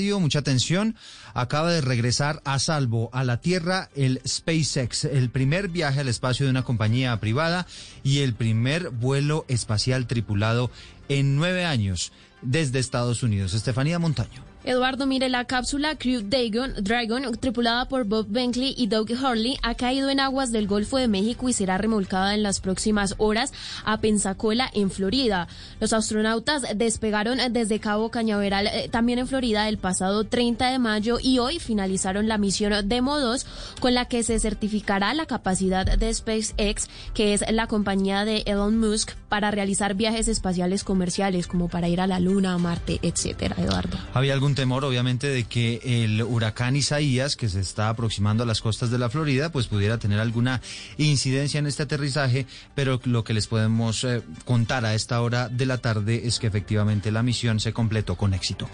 Mucha atención, acaba de regresar a salvo a la Tierra el SpaceX, el primer viaje al espacio de una compañía privada y el primer vuelo espacial tripulado en nueve años desde Estados Unidos. Estefanía Montaño. Eduardo, mire, la cápsula Crew Dragon, Dragon, tripulada por Bob Benkley y Doug Hurley, ha caído en aguas del Golfo de México y será remolcada en las próximas horas a Pensacola, en Florida. Los astronautas despegaron desde Cabo Cañaveral, eh, también en Florida, el pasado 30 de mayo y hoy finalizaron la misión Demo 2, con la que se certificará la capacidad de SpaceX, que es la compañía de Elon Musk, para realizar viajes espaciales comerciales, como para ir a la Luna, a Marte, etcétera, Eduardo. ¿Había algún temor, obviamente, de que el huracán Isaías, que se está aproximando a las costas de la Florida, pues pudiera tener alguna incidencia en este aterrizaje, pero lo que les podemos eh, contar a esta hora de la tarde es que efectivamente la misión se completó con éxito.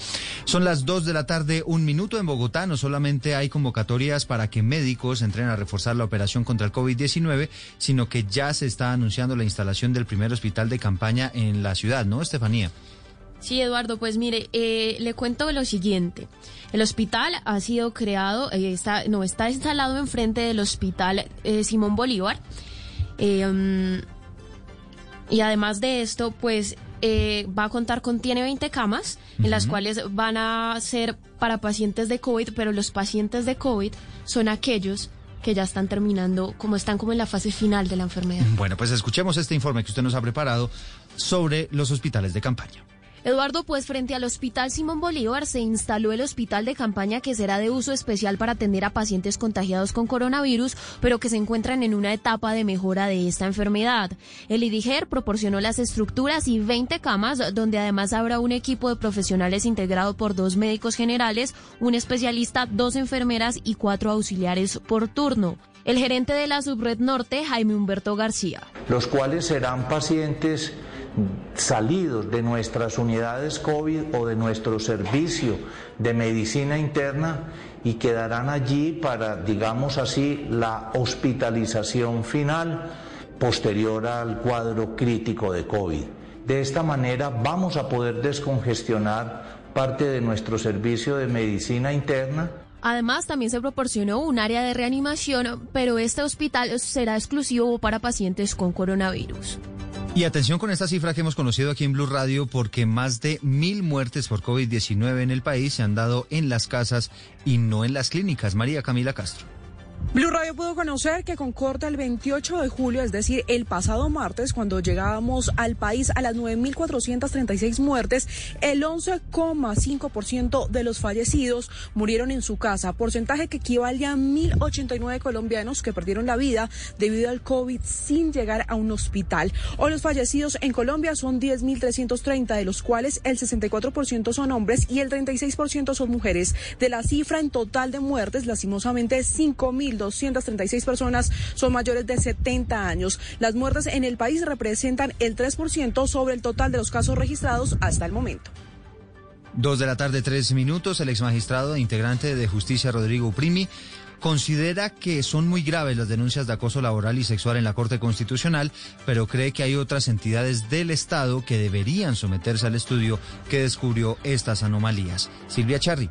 Son las dos de la tarde, un minuto en Bogotá, no solamente hay convocatorias para que médicos entren a reforzar la operación contra el COVID-19, sino que ya se está anunciando la instalación del primer hospital de campaña en la ciudad, ¿no, Estefanía? Sí, Eduardo, pues mire, eh, le cuento lo siguiente. El hospital ha sido creado, eh, está, no, está instalado enfrente del hospital eh, Simón Bolívar. Um, y además de esto, pues va a contar con, tiene 20 camas, en las cuales van a ser para pacientes de COVID, pero los pacientes de COVID son aquellos que ya están terminando, como están como en la fase final de la enfermedad. Bueno, pues escuchemos este informe que usted nos ha preparado sobre los hospitales de campaña. Eduardo, pues frente al Hospital Simón Bolívar se instaló el hospital de campaña que será de uso especial para atender a pacientes contagiados con coronavirus, pero que se encuentran en una etapa de mejora de esta enfermedad. El IDIGER proporcionó las estructuras y 20 camas, donde además habrá un equipo de profesionales integrado por dos médicos generales, un especialista, dos enfermeras y cuatro auxiliares por turno. El gerente de la Subred Norte, Jaime Humberto García. Los cuales serán pacientes salidos de nuestras unidades COVID o de nuestro servicio de medicina interna y quedarán allí para, digamos así, la hospitalización final posterior al cuadro crítico de COVID. De esta manera vamos a poder descongestionar parte de nuestro servicio de medicina interna Además, también se proporcionó un área de reanimación, pero este hospital será exclusivo para pacientes con coronavirus. Y atención con esta cifra que hemos conocido aquí en Blue Radio, porque más de mil muertes por COVID-19 en el país se han dado en las casas y no en las clínicas. María Camila Castro. Blue Radio pudo conocer que con corte el 28 de julio, es decir, el pasado martes, cuando llegábamos al país a las 9.436 muertes, el 11,5% de los fallecidos murieron en su casa, porcentaje que equivale a 1.089 colombianos que perdieron la vida debido al COVID sin llegar a un hospital. Hoy los fallecidos en Colombia son 10.330, de los cuales el 64% son hombres y el 36% son mujeres. De la cifra en total de muertes, lastimosamente 5.000 236 personas son mayores de 70 años. Las muertes en el país representan el 3% sobre el total de los casos registrados hasta el momento. Dos de la tarde, tres minutos. El exmagistrado e integrante de Justicia, Rodrigo Primi, considera que son muy graves las denuncias de acoso laboral y sexual en la Corte Constitucional, pero cree que hay otras entidades del Estado que deberían someterse al estudio que descubrió estas anomalías. Silvia Charri.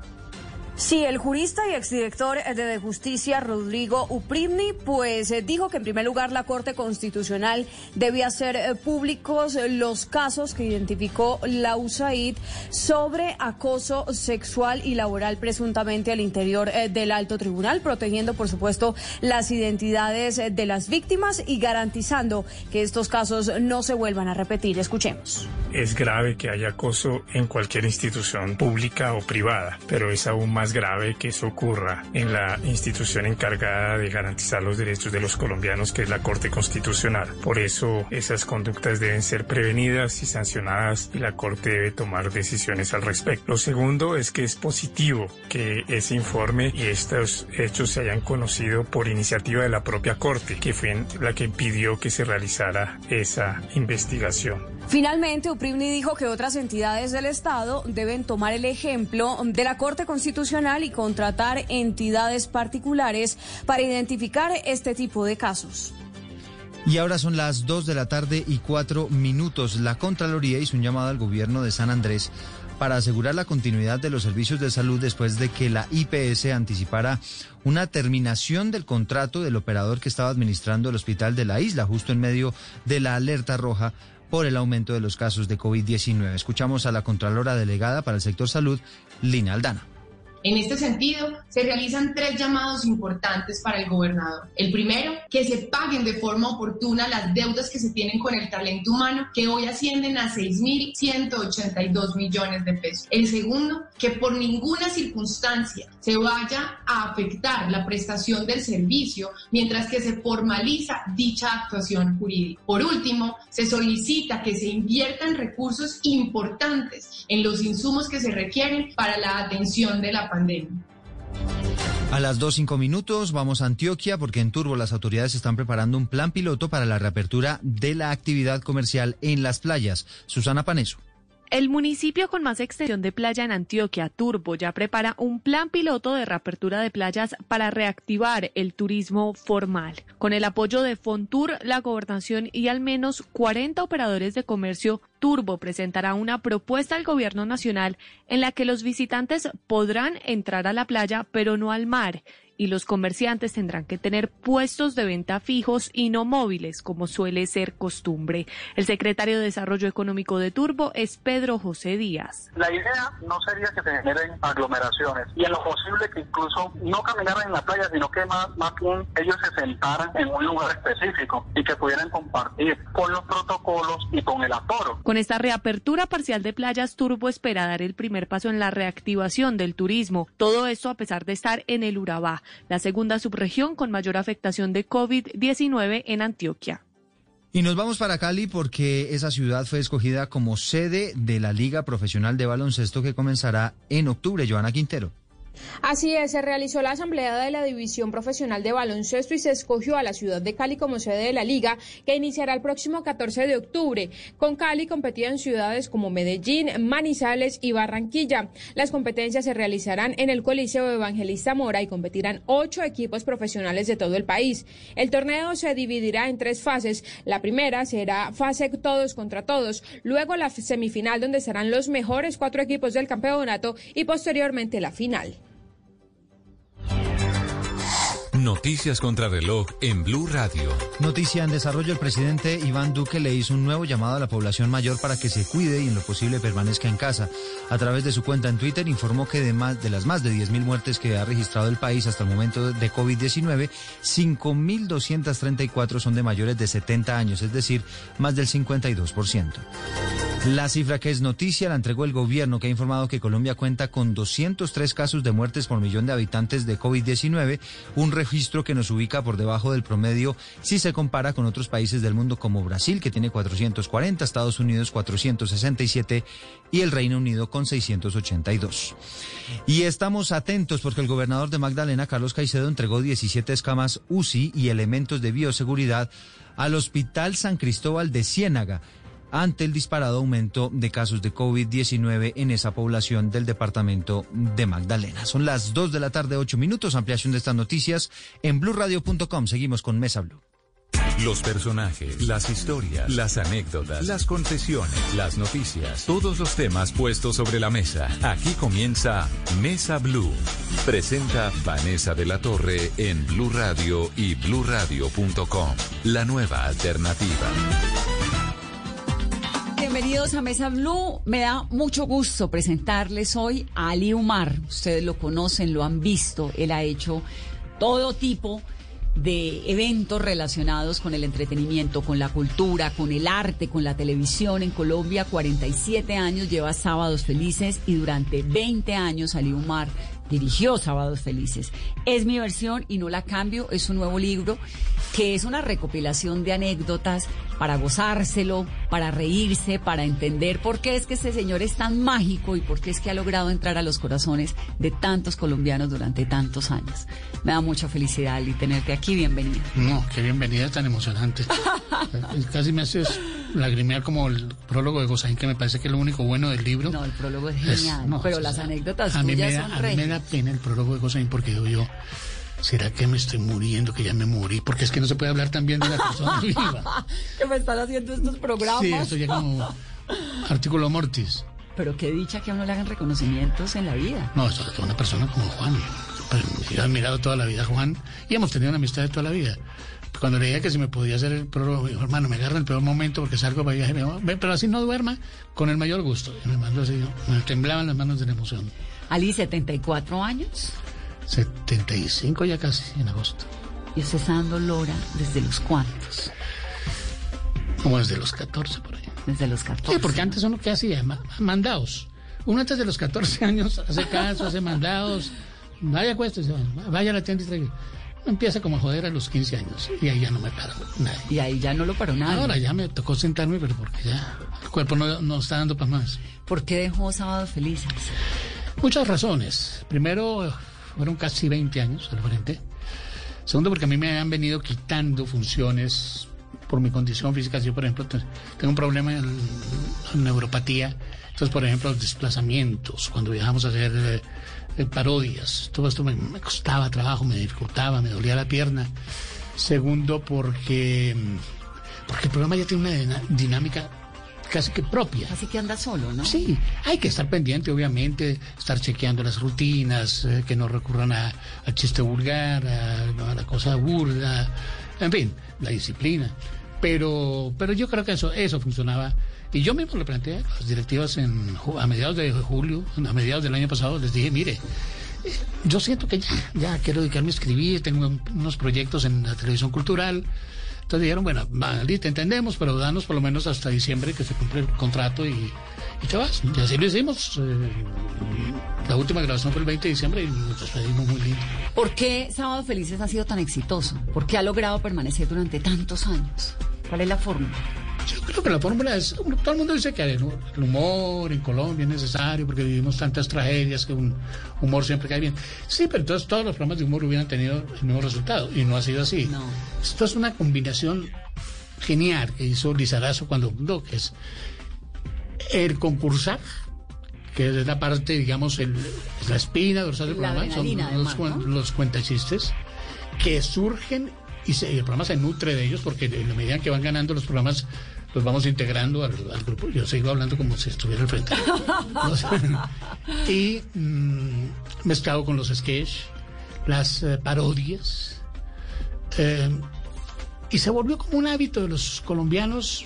Sí, el jurista y exdirector de Justicia, Rodrigo Uprimni, pues eh, dijo que en primer lugar la Corte Constitucional debía hacer eh, públicos los casos que identificó la USAID sobre acoso sexual y laboral presuntamente al interior eh, del alto tribunal, protegiendo, por supuesto, las identidades de las víctimas y garantizando que estos casos no se vuelvan a repetir. Escuchemos. Es grave que haya acoso en cualquier institución pública o privada, pero es aún más grave que eso ocurra en la institución encargada de garantizar los derechos de los colombianos, que es la Corte Constitucional. Por eso esas conductas deben ser prevenidas y sancionadas y la Corte debe tomar decisiones al respecto. Lo segundo es que es positivo que ese informe y estos hechos se hayan conocido por iniciativa de la propia Corte, que fue la que impidió que se realizara esa investigación. Finalmente, Uprivni dijo que otras entidades del Estado deben tomar el ejemplo de la Corte Constitucional y contratar entidades particulares para identificar este tipo de casos. Y ahora son las 2 de la tarde y 4 minutos. La Contraloría hizo un llamado al gobierno de San Andrés para asegurar la continuidad de los servicios de salud después de que la IPS anticipara una terminación del contrato del operador que estaba administrando el hospital de la isla, justo en medio de la alerta roja por el aumento de los casos de COVID-19. Escuchamos a la Contralora Delegada para el Sector Salud, Lina Aldana. En este sentido, se realizan tres llamados importantes para el gobernador. El primero, que se paguen de forma oportuna las deudas que se tienen con el talento humano, que hoy ascienden a 6.182 millones de pesos. El segundo, que por ninguna circunstancia se vaya a afectar la prestación del servicio mientras que se formaliza dicha actuación jurídica. Por último, se solicita que se inviertan recursos importantes en los insumos que se requieren para la atención de la a las 2.05 minutos vamos a Antioquia porque en Turbo las autoridades están preparando un plan piloto para la reapertura de la actividad comercial en las playas. Susana Paneso. El municipio con más extensión de playa en Antioquia, Turbo, ya prepara un plan piloto de reapertura de playas para reactivar el turismo formal. Con el apoyo de Fontur, la gobernación y al menos 40 operadores de comercio, Turbo presentará una propuesta al gobierno nacional en la que los visitantes podrán entrar a la playa pero no al mar y los comerciantes tendrán que tener puestos de venta fijos y no móviles, como suele ser costumbre. El secretario de Desarrollo Económico de Turbo es Pedro José Díaz. La idea no sería que se generen aglomeraciones y en lo posible que incluso no caminaran en la playa, sino que más, más bien ellos se sentaran en un lugar específico y que pudieran compartir con los protocolos y con el aforo. Con esta reapertura parcial de playas, Turbo espera dar el primer paso en la reactivación del turismo. Todo esto a pesar de estar en el Urabá la segunda subregión con mayor afectación de COVID-19 en Antioquia. Y nos vamos para Cali porque esa ciudad fue escogida como sede de la Liga Profesional de Baloncesto que comenzará en octubre. Joana Quintero. Así es, se realizó la asamblea de la División Profesional de Baloncesto y se escogió a la ciudad de Cali como sede de la liga, que iniciará el próximo 14 de octubre. Con Cali competían ciudades como Medellín, Manizales y Barranquilla. Las competencias se realizarán en el Coliseo Evangelista Mora y competirán ocho equipos profesionales de todo el país. El torneo se dividirá en tres fases. La primera será fase todos contra todos, luego la semifinal donde serán los mejores cuatro equipos del campeonato y posteriormente la final. Noticias contra reloj en Blue Radio. Noticia en desarrollo. El presidente Iván Duque le hizo un nuevo llamado a la población mayor para que se cuide y en lo posible permanezca en casa. A través de su cuenta en Twitter informó que de, más, de las más de 10.000 muertes que ha registrado el país hasta el momento de COVID-19, 5.234 son de mayores de 70 años, es decir, más del 52%. La cifra que es noticia la entregó el gobierno que ha informado que Colombia cuenta con 203 casos de muertes por millón de habitantes de COVID-19, un registro que nos ubica por debajo del promedio si se compara con otros países del mundo como Brasil que tiene 440, Estados Unidos 467 y el Reino Unido con 682. Y estamos atentos porque el gobernador de Magdalena, Carlos Caicedo, entregó 17 escamas UCI y elementos de bioseguridad al Hospital San Cristóbal de Ciénaga ante el disparado aumento de casos de COVID-19 en esa población del departamento de Magdalena. Son las 2 de la tarde, 8 minutos. Ampliación de estas noticias en blurradio.com. Seguimos con Mesa Blue. Los personajes, las historias, las anécdotas, las confesiones, las noticias, todos los temas puestos sobre la mesa. Aquí comienza Mesa Blue. Presenta Vanessa de la Torre en Blue Radio y bluradio.com. La nueva alternativa. Bienvenidos a Mesa Blue. Me da mucho gusto presentarles hoy a Ali Umar. Ustedes lo conocen, lo han visto. Él ha hecho todo tipo de eventos relacionados con el entretenimiento, con la cultura, con el arte, con la televisión en Colombia. 47 años lleva Sábados Felices y durante 20 años Ali Umar dirigió Sábados Felices. Es mi versión y no la cambio, es un nuevo libro que es una recopilación de anécdotas para gozárselo, para reírse, para entender por qué es que este señor es tan mágico y por qué es que ha logrado entrar a los corazones de tantos colombianos durante tantos años. Me da mucha felicidad y tenerte aquí, bienvenida. No, qué bienvenida tan emocionante. Casi me haces lagrimear como el prólogo de Gozaín, que me parece que es lo único bueno del libro. No, el prólogo es genial, pero las anécdotas a mí me son a mí me da pena el prólogo de Gozaín porque digo yo, ¿será que me estoy muriendo, que ya me morí? Porque es que no se puede hablar también de la persona viva. que me están haciendo estos programas. Sí, eso ya como artículo mortis. Pero qué dicha que a uno le hagan reconocimientos en la vida. No, es una persona como Juan. Yo he admirado toda la vida a Juan y hemos tenido una amistad de toda la vida. Cuando le dije que si me podía hacer el prólogo, dijo, hermano, me agarra el peor momento porque salgo para viaje. pero así no duerma, con el mayor gusto. Y me mandó así, me temblaban las manos de la emoción. Ali, 74 años. 75 ya casi, en agosto. ¿Y usted está dando Lora desde los cuantos? Como desde los 14 por ahí. Desde los 14. Sí, porque antes uno que hacía, mandados. Uno antes de los 14 años hace caso, hace mandados. Vaya cuesta, vaya a la tienda y traiga. Empieza como a joder a los 15 años y ahí ya no me paró nadie. Y ahí ya no lo paró nadie. Ahora ya me tocó sentarme, pero porque ya el cuerpo no, no está dando para más. ¿Por qué dejó Sábados Felices? Muchas razones. Primero, fueron casi 20 años al frente. Segundo, porque a mí me han venido quitando funciones por mi condición física. Yo, por ejemplo, tengo un problema en, neuropatía. Entonces, por ejemplo, los desplazamientos, cuando viajamos a hacer eh, eh, parodias, todo esto me, costaba trabajo, me dificultaba, me dolía la pierna. Segundo, porque, porque el programa ya tiene una dinámica casi que propia. Así que anda solo, ¿no? Sí, hay que estar pendiente, obviamente, estar chequeando las rutinas, eh, que no recurran a, chiste vulgar, a, la cosa burda, en fin, la disciplina. Pero, pero yo creo que eso, eso funcionaba. Y yo mismo le planteé a las directivas en, a mediados de julio, a mediados del año pasado, les dije, mire, eh, yo siento que ya, ya quiero dedicarme a escribir, tengo unos proyectos en la televisión cultural, entonces dijeron, bueno, te entendemos, pero danos por lo menos hasta diciembre que se cumple el contrato y, y te vas. Y así lo hicimos. Eh, la última grabación fue el 20 de diciembre y nos despedimos muy lindo. ¿Por qué Sábado Felices ha sido tan exitoso? ¿Por qué ha logrado permanecer durante tantos años? ¿Cuál es la fórmula? Yo creo que la fórmula es, todo el mundo dice que el humor en Colombia es necesario porque vivimos tantas tragedias que un humor siempre cae bien. Sí, pero entonces todos los programas de humor hubieran tenido el mismo resultado y no ha sido así. Esto es una combinación genial que hizo Lizarazo cuando fundó, que es el concursar, que es la parte, digamos, el, la espina dorsal del programa, son los, los cuentachistes, que surgen y, el programa se nutre de ellos porque en la medida que van ganando los programas los vamos integrando al, grupo. Yo sigo hablando como si estuviera al frente. y mm, mezclado con los sketches, las eh, parodias. Eh, y se volvió como un hábito de los colombianos.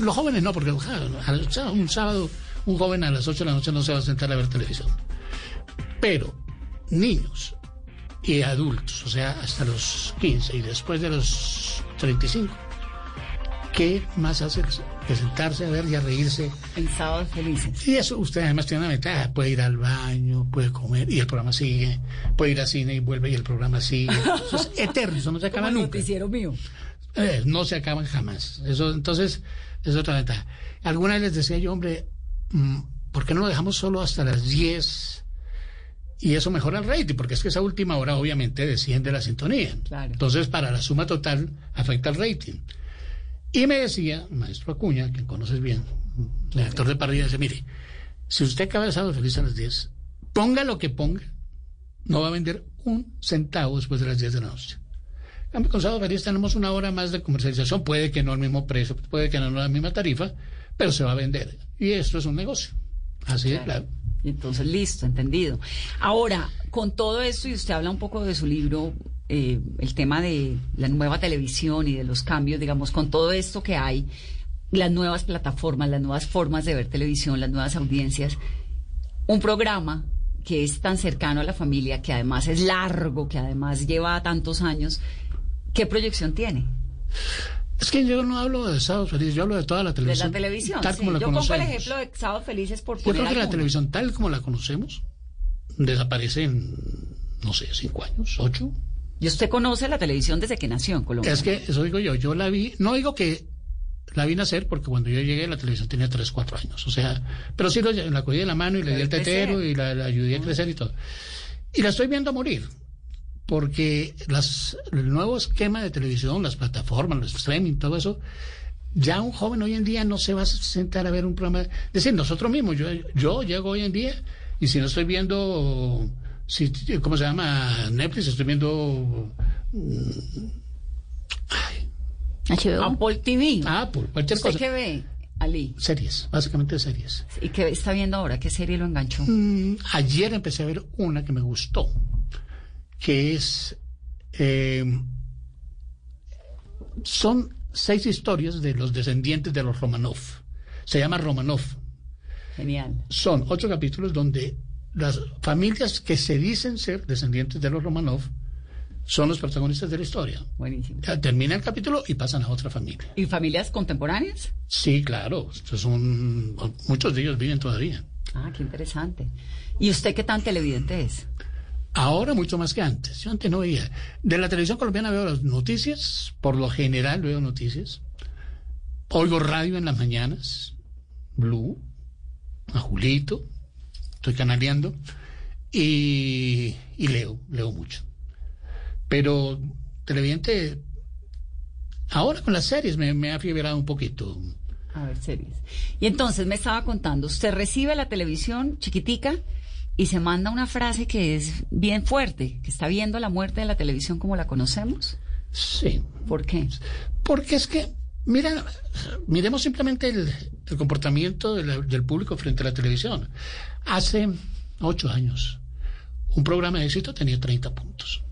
Los jóvenes no, porque un sábado un joven a las 8 de la noche no se va a sentar a ver televisión. Pero niños, y adultos, o sea, hasta los 15 y después de los 35. ¿Qué más hace que sentarse a ver y a reírse? El sábado felices. Y eso usted además tiene una ventaja, puede ir al baño, puede comer y el programa sigue, puede ir al cine y vuelve y el programa sigue. Eso es eterno, eso no se acaba nunca. noticiero mío. Eh, no se acaban jamás. Eso, entonces, es otra ventaja. Alguna vez les decía yo, hombre, mm, ¿por qué no lo dejamos solo hasta las 10? y eso mejora el rating, porque es que esa última hora obviamente desciende la sintonía. Entonces, para la suma total, afecta el rating. Y me decía, maestro Acuña, que conoces bien, el director de parrilla, dice, mire, si usted acaba de sábado feliz a las 10, ponga lo que ponga, no va a vender un centavo después de las 10 de la noche. Con sábado feliz tenemos una hora más de comercialización, puede que no al mismo precio, puede que no a la misma tarifa, pero se va a vender. Y esto es un negocio. Así es, claro. Entonces, listo, entendido. Ahora, con todo esto, y usted habla un poco de su libro, eh, el tema de la nueva televisión y de los cambios, digamos, con todo esto que hay, las nuevas plataformas, las nuevas formas de ver televisión, las nuevas audiencias, un programa que es tan cercano a la familia, que además es largo, que además lleva tantos años, ¿qué proyección tiene? Es que yo no hablo de Sábados Felices, yo hablo de toda la televisión. De la televisión, Tal como la yo conocemos. pongo el ejemplo de Sábados Felices por Yo creo que la televisión tal como la conocemos desaparece en, no sé, cinco años, ocho. ¿Y usted conoce la televisión desde que nació en Colombia? Es que, eso digo yo, yo la vi, no digo que la vi nacer porque cuando yo llegué la televisión tenía tres, cuatro años, o sea, pero sí la cogí de la mano y le di el tetero y la, la ayudé a crecer y todo. Y la estoy viendo morir porque las, el nuevo esquema de televisión, las plataformas, los streaming, todo eso, ya un joven hoy en día no se va a sentar a ver un programa. Es decir, nosotros mismos, yo, yo llego hoy en día y si no estoy viendo, si, ¿cómo se llama? Netflix, estoy viendo... Mm, Apple TV. Apple, cualquier cosa. qué ve? Ali. Series, básicamente series. ¿Y qué está viendo ahora? ¿Qué serie lo enganchó? Mm, ayer empecé a ver una que me gustó, que es... Eh, son seis historias de los descendientes de los Romanov. Se llama Romanov. Genial. Son ocho capítulos donde las familias que se dicen ser descendientes de los Romanov son los protagonistas de la historia. Buenísimo. Termina el capítulo y pasan a otra familia. ¿Y familias contemporáneas? Sí, claro. Son, muchos de ellos viven todavía. Ah, qué interesante. ¿Y usted qué tan televidente es? Ahora mucho más que antes. Yo antes no veía. De la televisión colombiana veo las noticias, por lo general veo noticias. Oigo radio en las mañanas, Blue, a Julito, estoy canaleando, y, y leo, leo mucho. Pero televidente, ahora con las series me, me ha fiebrado un poquito. A ver, series. Y entonces me estaba contando, usted recibe la televisión chiquitica y se manda una frase que es bien fuerte, que está viendo la muerte de la televisión como la conocemos. Sí. ¿Por qué? Porque es que, mira, miremos simplemente el, comportamiento del público frente a la televisión. Hace ocho años, un programa de éxito tenía 30 puntos.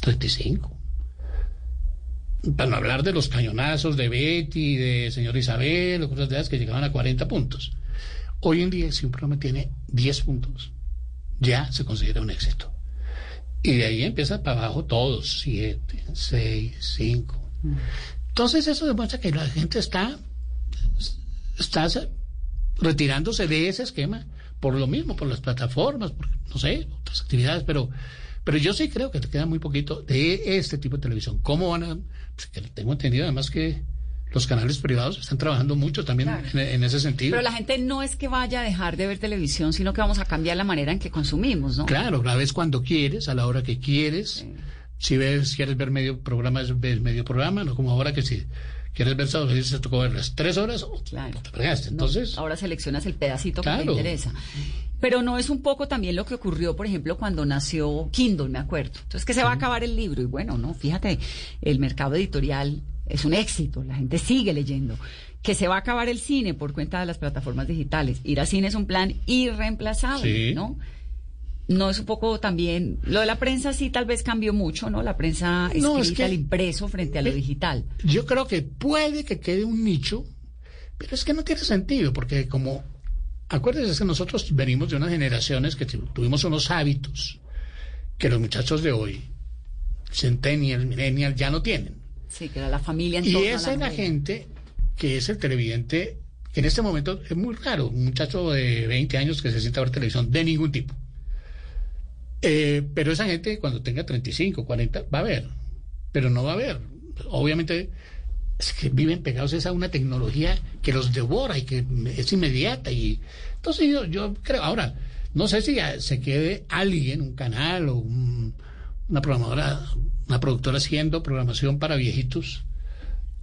35. Para no hablar de los cañonazos de Betty, de señor Isabel, o cosas de esas que llegaban a 40 puntos. Hoy en día, si un programa tiene 10 puntos, ya se considera un éxito. Y de ahí empieza para abajo todos, 7, 6, 5. Entonces eso demuestra que la gente está, está retirándose de ese esquema por lo mismo, por las plataformas, por, no sé, otras actividades, pero, pero yo sí creo que te queda muy poquito de este tipo de televisión. ¿Cómo van a...? Pues que tengo entendido además que los canales privados están trabajando mucho también Claro. en, en ese sentido. Pero la gente no es que vaya a dejar de ver televisión, sino que vamos a cambiar la manera en que consumimos, ¿no? Claro, la ves cuando quieres, a la hora que quieres. Si ves, quieres ver medio programa, ves medio programa, no como ahora que si quieres ver sábado, te tocó ver las tres horas, o Claro. te fregaste. Entonces, No, ahora seleccionas el pedacito que te interesa. Pero no es un poco también lo que ocurrió, por ejemplo, cuando nació Kindle, me acuerdo. Entonces, que se va a acabar el libro. Y bueno, no, fíjate, el mercado editorial es un éxito, la gente sigue leyendo. Que se va a acabar el cine por cuenta de las plataformas digitales. Ir al cine es un plan irreemplazable, Sí. ¿no? No es un poco también. Lo de la prensa sí tal vez cambió mucho, ¿no? La prensa No, escrita, es que- el impreso frente a lo digital. yo creo que puede que quede un nicho, pero es que no tiene sentido, porque como, acuérdense que nosotros venimos de unas generaciones que tu- tuvimos unos hábitos que los muchachos de hoy, centennial, millennial, ya no tienen. Sí, que era la familia en Y esa es la gente que es el televidente, que en este momento es muy raro, un muchacho de 20 años que se sienta a ver televisión de ningún tipo. Eh, pero esa gente cuando tenga 35, 40, va a ver, pero no va a ver. Obviamente es que viven pegados es a una tecnología que los devora y que es inmediata. y Entonces yo, yo creo, ahora, no sé si se quede alguien, un canal o un- una programadora, una productora haciendo programación para viejitos.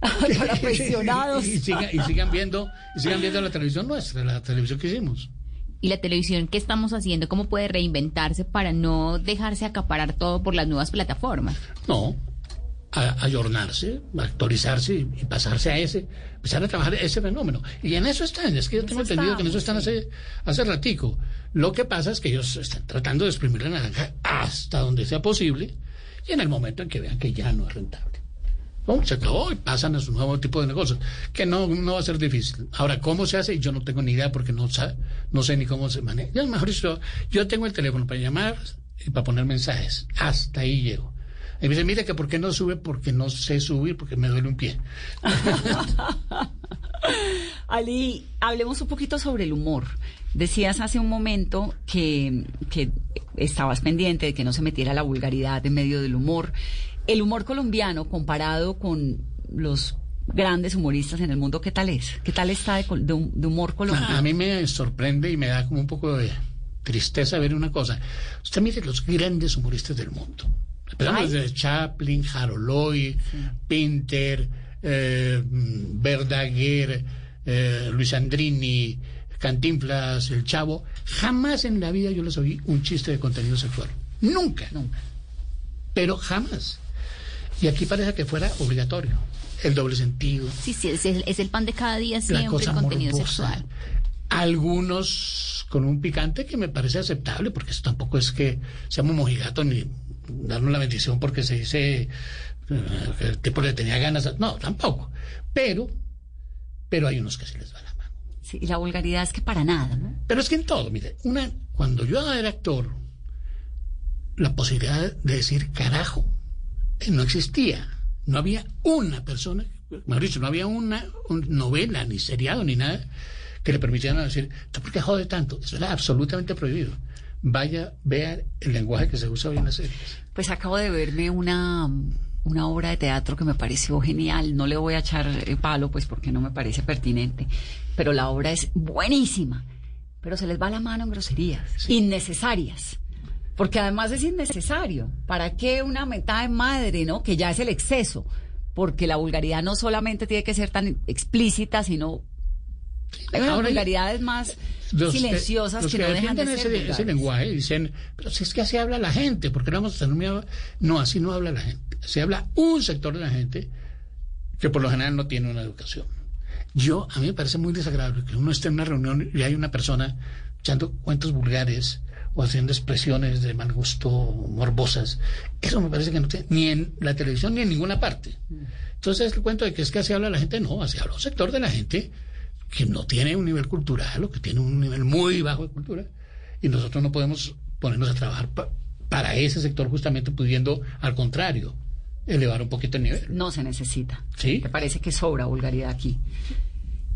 Para pensionados. y, sigan, y sigan viendo y sigan viendo la televisión nuestra, la televisión que hicimos. Y la televisión, ¿qué estamos haciendo? ¿Cómo puede reinventarse para no dejarse acaparar todo por las nuevas plataformas? No, a, ayornarse, actualizarse y, y pasarse a ese, empezar a trabajar ese fenómeno. Y en eso están, es que yo tengo Eso entendido que en eso están hace, hace ratico. Lo que pasa es que ellos están tratando de exprimir la naranja hasta donde sea posible y en el momento en que vean que ya no es rentable. Se y pasan a su nuevo tipo de negocios, que no, no va a ser difícil. Ahora, ¿cómo se hace? Yo no tengo ni idea porque no, sa- no sé ni cómo se maneja. Yo, mejor dicho, yo tengo el teléfono para llamar y para poner mensajes. Hasta ahí llego. Y me dice, mire que por qué no sube, porque no sé subir, porque me duele un pie. Ali, hablemos un poquito sobre el humor. Decías hace un momento que, que estabas pendiente de que no se metiera la vulgaridad en medio del humor. El humor colombiano comparado con los grandes humoristas en el mundo, ¿qué tal es? ¿Qué tal está de, de de humor colombiano? A mí me sorprende y me da como un poco de tristeza ver una cosa. Usted mire los grandes humoristas del mundo. Empezamos desde Chaplin, Jaroloy, Pinter, eh, Verdaguer, eh, Luis Andrini, Cantinflas, El Chavo. Jamás en la vida yo les oí un chiste de contenido sexual. Nunca. Nunca. Pero jamás. Y aquí parece que fuera obligatorio. el doble sentido. Sí, sí, es el, es el pan de cada día siempre el contenido sexual. Algunos con un picante que me parece aceptable, porque eso tampoco es que seamos mojigatos ni darnos la bendición porque se dice eh, que el tipo le tenía ganas. No, tampoco. Pero, pero hay unos que se les va la mano. Sí, y la vulgaridad es que para nada, ¿no? Pero es que en todo, mire, una, cuando yo era actor, la posibilidad de decir carajo eh, no existía. No había una persona, mejor dicho, no había una, novela, ni seriado, ni nada que le permitieran decir, ¿por qué jode tanto? Eso era absolutamente prohibido. Vaya, vea el lenguaje que se usa hoy en las series. Pues acabo de verme una, una obra de teatro que me pareció genial. No le voy a echar palo, pues porque no me parece pertinente. Pero la obra es buenísima. Pero se les va la mano en groserías innecesarias. Porque además es innecesario. ¿Para qué una meta de madre, no? Que ya es el exceso. Porque la vulgaridad no solamente tiene que ser tan explícita, sino hay unas vulgaridades más silenciosas que, no dejan de ser ese, ese, lenguaje dicen, pero si es que así habla la gente, porque no vamos a tener miedo? No, así no habla la gente. Se habla un sector de la gente que por lo general no tiene una educación. Yo, a mí me parece muy desagradable que uno esté en una reunión y hay una persona echando cuentos vulgares o haciendo expresiones de mal gusto morbosas. Eso me parece que no tiene ni en la televisión ni en ninguna parte. Entonces el cuento de que es que así habla la gente, no, así habla un sector de la gente que no tiene un nivel cultural o que tiene un nivel muy bajo de cultura y nosotros no podemos ponernos a trabajar para ese sector justamente pudiendo, al contrario, elevar un poquito el nivel. No se necesita. Sí. Me parece que sobra vulgaridad aquí.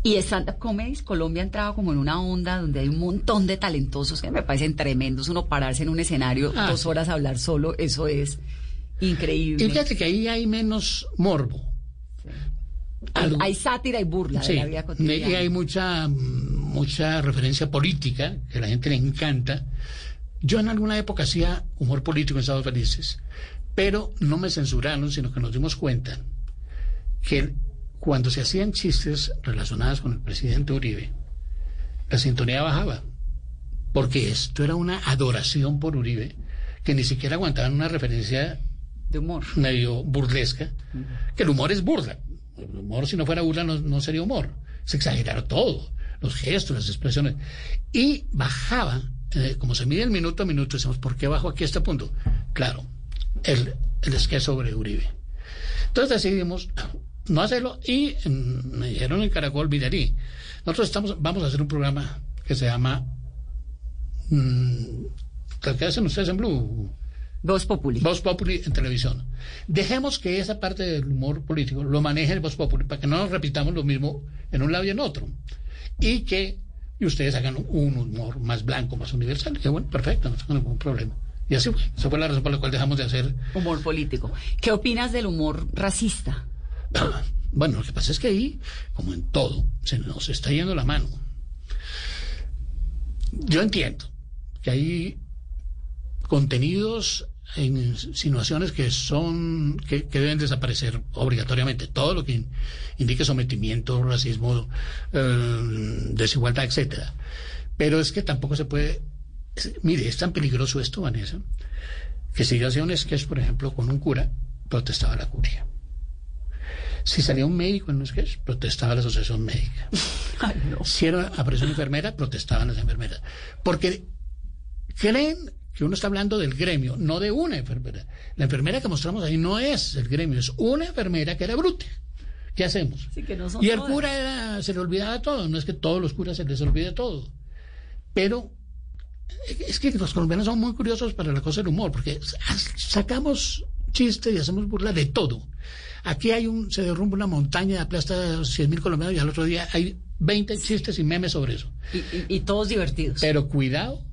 Y stand-up comedies, Colombia ha entrado como en una onda donde hay un montón de talentosos que me parecen tremendos. Uno pararse en un escenario Ah, dos horas a hablar solo, eso es increíble. Y fíjate que ahí hay menos morbo. Algo- Hay sátira y burla Sí, de la vida y cotidiana. hay mucha, mucha referencia política que a la gente le encanta. Yo en alguna época hacía humor político en Estados Felices, pero no me censuraron, sino que nos dimos cuenta que cuando se hacían chistes relacionados con el presidente Uribe, la sintonía bajaba, porque esto era una adoración por Uribe, que ni siquiera aguantaban una referencia de humor medio burlesca, que el humor es burla. El humor, si no fuera burla, no, no sería humor. Se exageraron todo, los gestos, las expresiones. Y bajaba, eh, como se mide el minuto a minuto, decimos, ¿por qué bajo aquí a este punto? Claro, el, el esquema sobre Uribe. Entonces decidimos no hacerlo y mm, me dijeron en Caracol, Villarí, nosotros estamos, vamos a hacer un programa que se llama mm, ¿qué hacen ustedes en Blue? Voz Populi. Voz Populi en televisión. Dejemos que esa parte del humor político lo maneje el Voz Populi para que no nos repitamos lo mismo en un lado y en otro. Y que y ustedes hagan un humor más blanco, más universal. Y bueno, perfecto, no tengo ningún problema. Y así fue. Esa fue la razón por la cual dejamos de hacer. Humor político. ¿Qué opinas del humor racista? Bueno, lo que pasa es que ahí, como en todo, se nos está yendo la mano. Yo entiendo que hay contenidos e insinuaciones que son que, deben desaparecer obligatoriamente. Todo lo que in- indique sometimiento racismo eh, desigualdad etcétera. Pero es que tampoco se puede mire es tan peligroso esto Vanessa que si yo hacía un por ejemplo con un cura protestaba la curia si salía un médico en un sketch protestaba la asociación médica si era apareció una enfermera protestaban las enfermeras porque creen que uno está hablando del gremio, no de una enfermera. La enfermera que mostramos ahí no es el gremio, es una enfermera que era bruta. ¿Qué hacemos? Sí, que no Y el todas. cura era- se le olvidaba todo, no es que todos los curas se les olvide todo. Pero es que los colombianos son muy curiosos para la cosa del humor, porque sacamos chistes y hacemos burla de todo. Aquí hay un, se derrumba una montaña, aplasta 100 mil colombianos y al otro día hay 20 chistes y memes sobre eso. Y, y- y todos divertidos. Pero cuidado,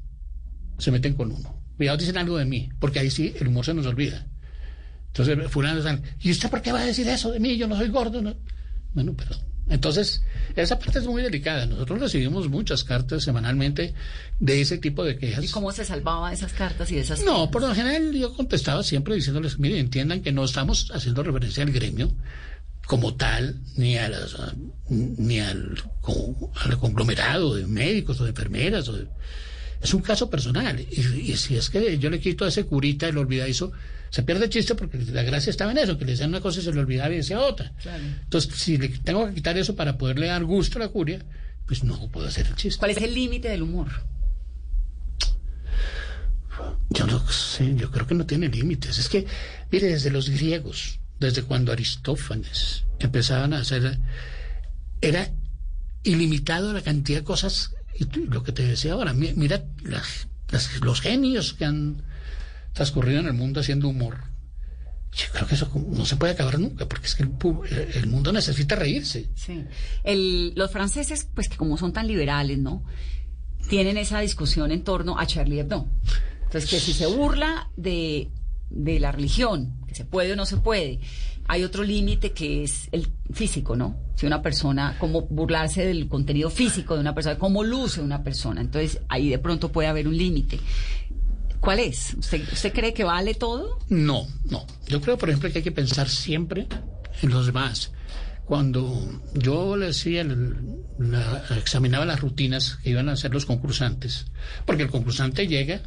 se meten con uno. Cuidado, dicen algo de mí, porque ahí sí el humor se nos olvida. Entonces, fulano ¿y usted por qué va a decir eso de mí? Yo no soy gordo. no". Bueno, perdón. Entonces, esa parte es muy delicada. Nosotros recibimos muchas cartas semanalmente de ese tipo de quejas. ¿Y cómo se salvaba esas cartas y esas No, por lo general yo contestaba siempre diciéndoles, miren, entiendan que no estamos haciendo referencia al gremio como tal, ni a las, ni al, al conglomerado de médicos o de enfermeras, o de- es un caso personal. Y, si es que yo le quito a ese curita el olvidadizo, se pierde el chiste porque la gracia estaba en eso, que le decían una cosa y se le olvidaba y decía otra. Entonces, si le tengo que quitar eso para poderle dar gusto a la curia, pues no puedo hacer el chiste. ¿Cuál es el límite del humor? Yo no sé, yo creo que no tiene límites. Es que, mire, desde los griegos, desde cuando Aristófanes empezaban a hacer, era ilimitado la cantidad de cosas, y lo que te decía ahora, mira los genios que han transcurrido en el mundo haciendo humor. Yo creo que eso no se puede acabar nunca, porque es que el, mundo necesita reírse. Sí. los franceses, pues que como son tan liberales, ¿no? Tienen esa discusión en torno a Charlie Hebdo. Entonces, que si se burla de, de la religión, que se puede o no se puede, hay otro límite que es el físico, ¿no? Si una persona, cómo burlarse del contenido físico de una persona, cómo luce una persona. Entonces, ahí de pronto puede haber un límite. ¿Cuál es? ¿Usted, ¿Usted cree que vale todo? No, no. Yo creo, por ejemplo, que hay que pensar siempre en los demás. Cuando yo le decía, examinaba las rutinas que iban a hacer los concursantes, porque el concursante llega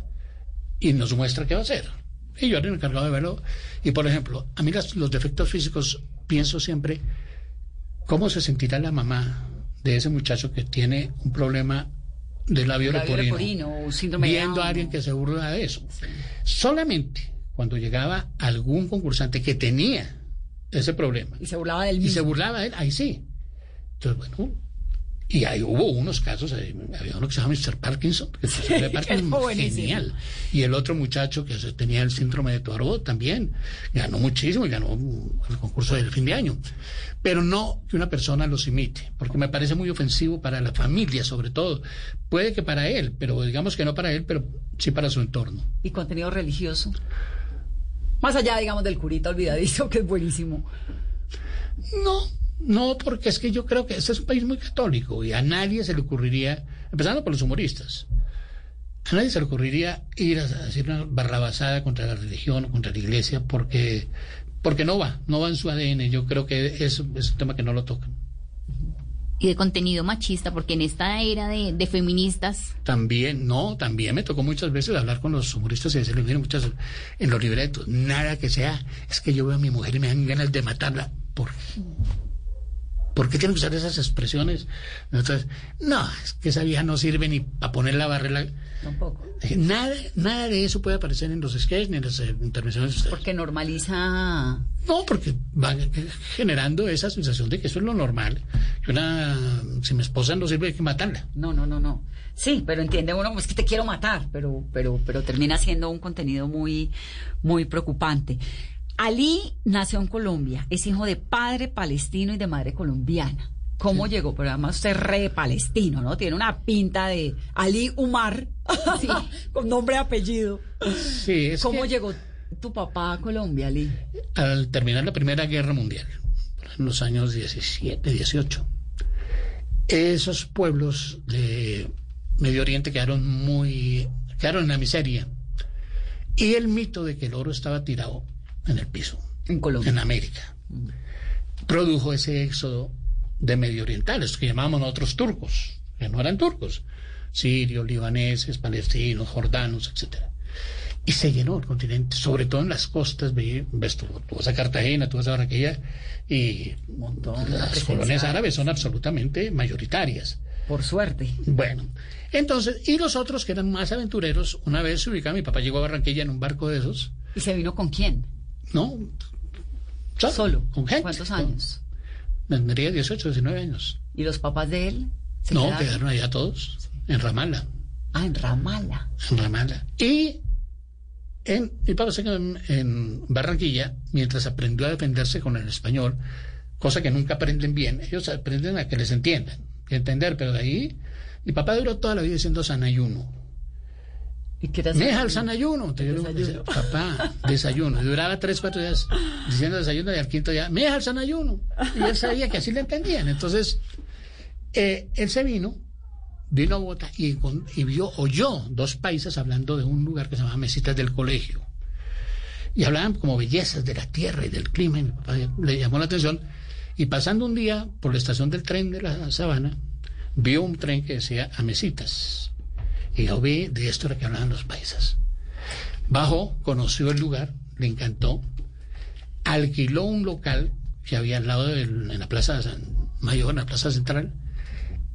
y nos muestra qué va a hacer. Y yo era el encargado de verlo. Y por ejemplo, a mí los defectos físicos pienso siempre cómo se sentirá la mamá de ese muchacho que tiene un problema del labio, leporino, viendo a alguien que se burla de eso. Solamente cuando llegaba algún concursante que tenía ese problema. Y se burlaba de él Y se burlaba de él, ahí sí. Entonces, bueno, y ahí hubo unos casos, eh, había uno que se llama Mr. Parkinson, que se Parkinson genial. Y el otro muchacho que tenía el síndrome de Tuaró también, ganó muchísimo y ganó el concurso del fin de año. Pero no que una persona los imite, porque me parece muy ofensivo para la familia, sobre todo. Puede que para él, pero digamos que no para él, pero sí para su entorno. ¿Y contenido religioso? Más allá, digamos, del curita olvidadizo, que es buenísimo. No, no, porque es que yo creo que este es un país muy católico y a nadie se le ocurriría, empezando por los humoristas, a nadie se le ocurriría ir a decir una barrabasada contra la religión o contra la iglesia porque, porque no va, no va en su ADN. Yo creo que es, un tema que no lo tocan. Y de contenido machista, porque en esta era de, feministas. También, no, también me tocó muchas veces hablar con los humoristas y decirles, miren, muchas en los libretos, nada que sea, es que yo veo a mi mujer y me dan ganas de matarla. ¿Por ¿Por qué tienen que usar esas expresiones? Entonces, no, es que esa vieja no sirve ni para poner la barrera. Tampoco. Nada, nada de eso puede aparecer en los sketches ni en las eh, intervenciones de ustedes. Porque normaliza. No, porque va generando esa sensación de que eso es lo normal. Que una, si mi esposa no sirve, hay que matarla. No, no, no, no. Sí, pero entiende uno, es que te quiero matar, pero, pero, pero termina siendo un contenido muy, muy preocupante. Ali nació en Colombia, es hijo de padre palestino y de madre colombiana. ¿Cómo llegó? Pero además usted es re palestino, ¿no? Tiene una pinta de Ali Umar, con nombre y apellido. Sí, es ¿Cómo llegó tu papá a Colombia, Ali? Al terminar la Primera Guerra Mundial, en los años 17, 18. Esos pueblos de Medio Oriente quedaron muy... quedaron en la miseria. Y el mito de que el oro estaba tirado en el piso. En Colombia. En América. Produjo ese éxodo de medio orientales, que llamábamos nosotros turcos, que no eran turcos, sirios, libaneses, palestinos, jordanos, etcétera. Y se llenó el continente, sobre todo en las costas, ves tú, vas a Cartagena, tú vas a Barranquilla, y las colonias árabes son absolutamente mayoritarias. Por suerte. Bueno, entonces, y los otros que eran más aventureros, una vez se ubicaban, mi papá llegó a Barranquilla en un barco de esos. ¿Y se vino con quién? No. Solo. ¿Con gente? ¿Cuántos años? Tendría 18, 19 años. ¿Y los papás de él? no, quedaron? allá todos, en Ramala. Ah, en Ramala. En Ramala. Y en, mi papá se quedó en, Barranquilla mientras aprendió a defenderse con el español, cosa que nunca aprenden bien. Ellos aprenden a que les entiendan, que entender, pero de ahí mi papá duró toda la vida siendo sanayuno. ¿Y qué deja el desayuno. Papá, desayuno. Y duraba tres, cuatro días diciendo desayuno y al quinto día, me deja el desayuno. Y él sabía que así le entendían. Entonces, eh, él se vino, vino a Bogotá y, y, vio, oyó dos países hablando de un lugar que se llama Mesitas del Colegio. Y hablaban como bellezas de la tierra y del clima. Y le llamó la atención. Y pasando un día por la estación del tren de la Sabana, vio un tren que decía a Mesitas Y yo vi, de esto era que hablaban los paisas. Bajó, conoció el lugar, le encantó, alquiló un local que había al lado de, en la Plaza San Mayor, en la Plaza Central,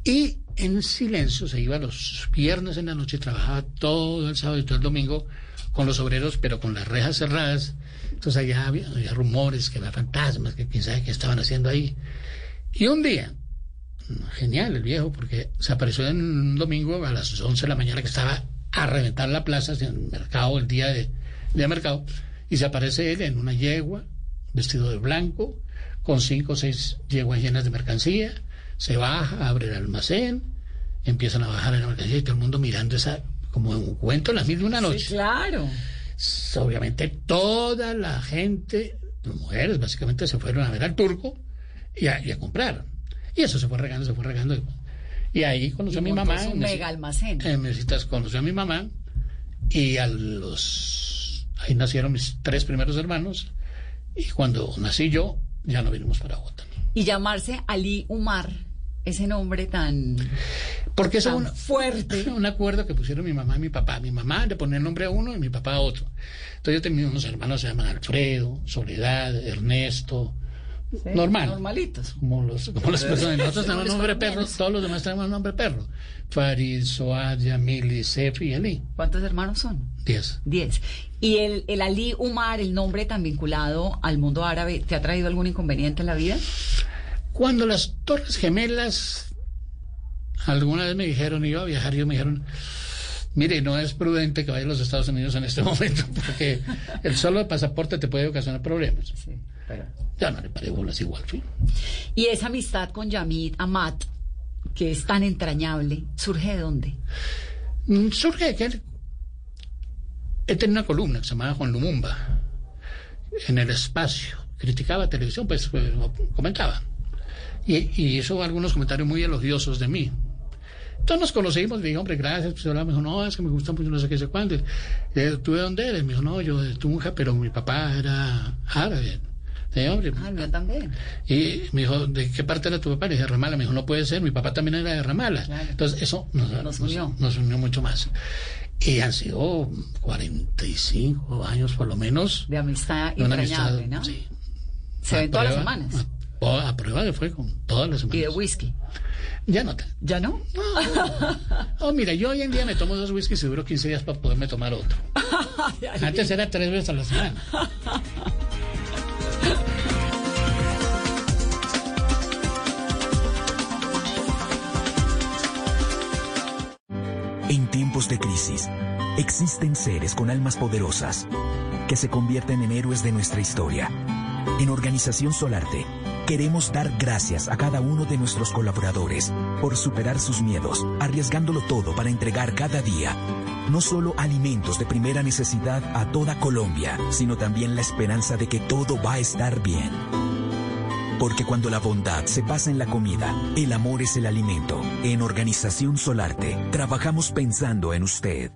y en silencio se iba los viernes en la noche trabajaba todo el sábado y todo el domingo con los obreros, pero con las rejas cerradas. Entonces allá había, había rumores, que había fantasmas, que quién sabe qué estaban haciendo ahí. Y un día, genial el viejo, porque se apareció en un domingo a las 11 de la mañana que estaba a reventar la plaza, en el mercado, el día de, de mercado, y se aparece él en una yegua, vestido de blanco, con cinco o seis yeguas llenas de mercancía, se baja, abre el almacén, empiezan a bajar en la mercancía y todo el mundo mirando esa, como un cuento, las mil de una noche. Sí, claro. Obviamente toda la gente, las mujeres básicamente se fueron a ver al turco y a, y a comprar. Y eso se fue regando, se fue regando. Y ahí conoció a mi mamá. su en mega almacén. En Mesitas conoció a mi mamá y a los... Ahí nacieron mis tres primeros hermanos y cuando nací yo ya no vinimos para Bogotá. Y llamarse Ali Umar, ese nombre tan... Porque es un, fuerte. un acuerdo que pusieron mi mamá y mi papá. Mi mamá le ponía el nombre a uno y mi papá a otro. Entonces yo tenía unos hermanos, se llaman Alfredo, Soledad, Ernesto, Sí, normal. Normalitos. Como, los, como las personas. Nosotros tenemos nombre perro, todos los demás tenemos nombre perro. Farid, Soad, Yamili, Sefi y Ali. ¿Cuántos hermanos son? Diez. Diez. ¿Y el, el Ali Umar, el nombre tan vinculado al mundo árabe, te ha traído algún inconveniente en la vida? Cuando las Torres Gemelas alguna vez me dijeron, iba a viajar, y me dijeron, mire, no es prudente que vaya a los Estados Unidos en este momento, porque el solo pasaporte te puede ocasionar problemas. Ya no le paré bolas igual, fin. Y esa amistad con Yamid Amat, que es tan entrañable, ¿surge de dónde? Mm, Surge de que él, él tenía una columna que se llamaba Juan Lumumba, en el espacio, criticaba televisión, pues eh, comentaba. Y, y hizo algunos comentarios muy elogiosos de mí. Entonces nos conocimos, le dije, hombre, gracias. Pues me dijo, no, es que me gusta mucho, no sé qué, sé cuándo. ¿Tú de dónde eres? Me dijo, no, yo de Tunja, pero mi papá era árabe. Dije, hombre. Ah, mío también. Y me dijo, ¿de qué parte era tu papá? Le dije, Ramala. Me dijo, no puede ser, mi papá también era de Ramala. Entonces eso nos, nos unió. Nos, unió mucho más. Y han sido 45 años por lo menos. De amistad amistad, ¿no? sí. Se ven todas las semanas. A, a prueba de fuego, todas las semanas. Y de whisky. Ya no. te- ¿Ya no? Oh, mira, yo hoy en día me tomo dos whiskies y duro 15 días para poderme tomar otro. Antes era tres veces a la semana. En tiempos de crisis, existen seres con almas poderosas que se convierten en héroes de nuestra historia. En Organización Solarte, queremos dar gracias a cada uno de nuestros colaboradores por superar sus miedos, arriesgándolo todo para entregar cada día no solo alimentos de primera necesidad a toda Colombia, sino también la esperanza de que todo va a estar bien. Porque cuando la bondad se pasa en la comida, el amor es el alimento. En Organización Solarte, trabajamos pensando en usted.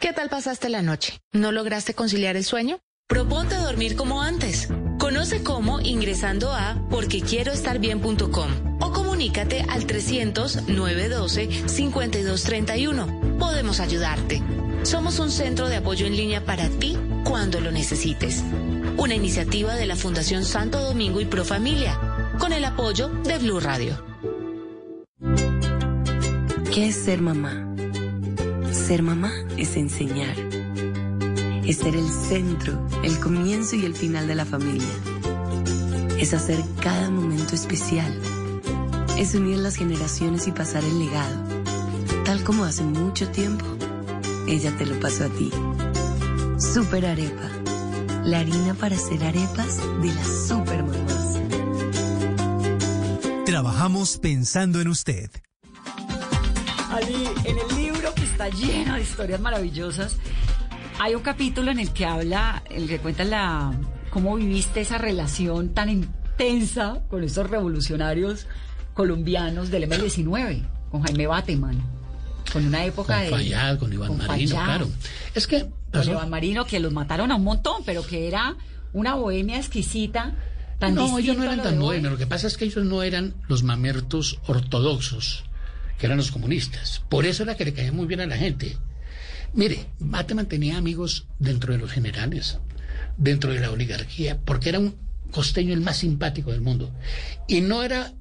¿Qué tal pasaste la noche? ¿No lograste conciliar el sueño? Proponte dormir como antes. Conoce cómo ingresando a porquequieroestarbien.com o comunícate al 300-912-5231. Podemos ayudarte. Somos un centro de apoyo en línea para ti cuando lo necesites. Una iniciativa de la Fundación Santo Domingo y Profamilia, con el apoyo de Blue Radio. ¿Qué es ser mamá? Ser mamá es enseñar. Es ser el centro, el comienzo y el final de la familia. Es hacer cada momento especial. Es unir las generaciones y pasar el legado. Tal como hace mucho tiempo, ella te lo pasó a ti. Super Arepa. La harina para hacer arepas de las super mamás. Trabajamos pensando en usted. Ali, en el libro que está lleno de historias maravillosas, hay un capítulo en el que habla, en el que cuenta la cómo viviste esa relación tan intensa con esos revolucionarios colombianos del M-19, con Jaime Bateman, con una época Con de... Fayad, con Iván con Marino, claro. Es que Con Iván Marino, que los mataron a un montón, pero que era una bohemia exquisita, tan no, ellos no eran tan bohemios. Lo que pasa es que ellos no eran los mamertos ortodoxos, que eran los comunistas. Por eso era que le caía muy bien a la gente. Mire, Bateman tenía amigos dentro de los generales, dentro de la oligarquía, porque era un costeño el más simpático del mundo. Y no era,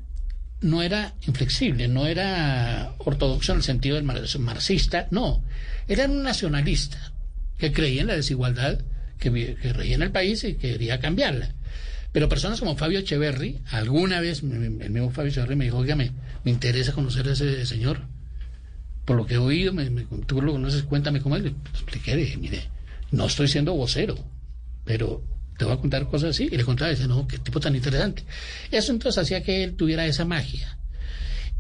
no era inflexible, no era ortodoxo en el sentido del marxista, no. Era un nacionalista que creía en la desigualdad que, que reía en el país y quería cambiarla. Pero personas como Fabio Echeverry, alguna vez el mismo Fabio Echeverry me dijo, oígame, me interesa conocer a ese señor. Por lo que he oído, me, tú lo conoces, cuéntame cómo es. Le expliqué, mire, no estoy siendo vocero, pero te voy a contar cosas así. Y le contaba, dice, no, qué tipo tan interesante. Eso entonces hacía que él tuviera esa magia.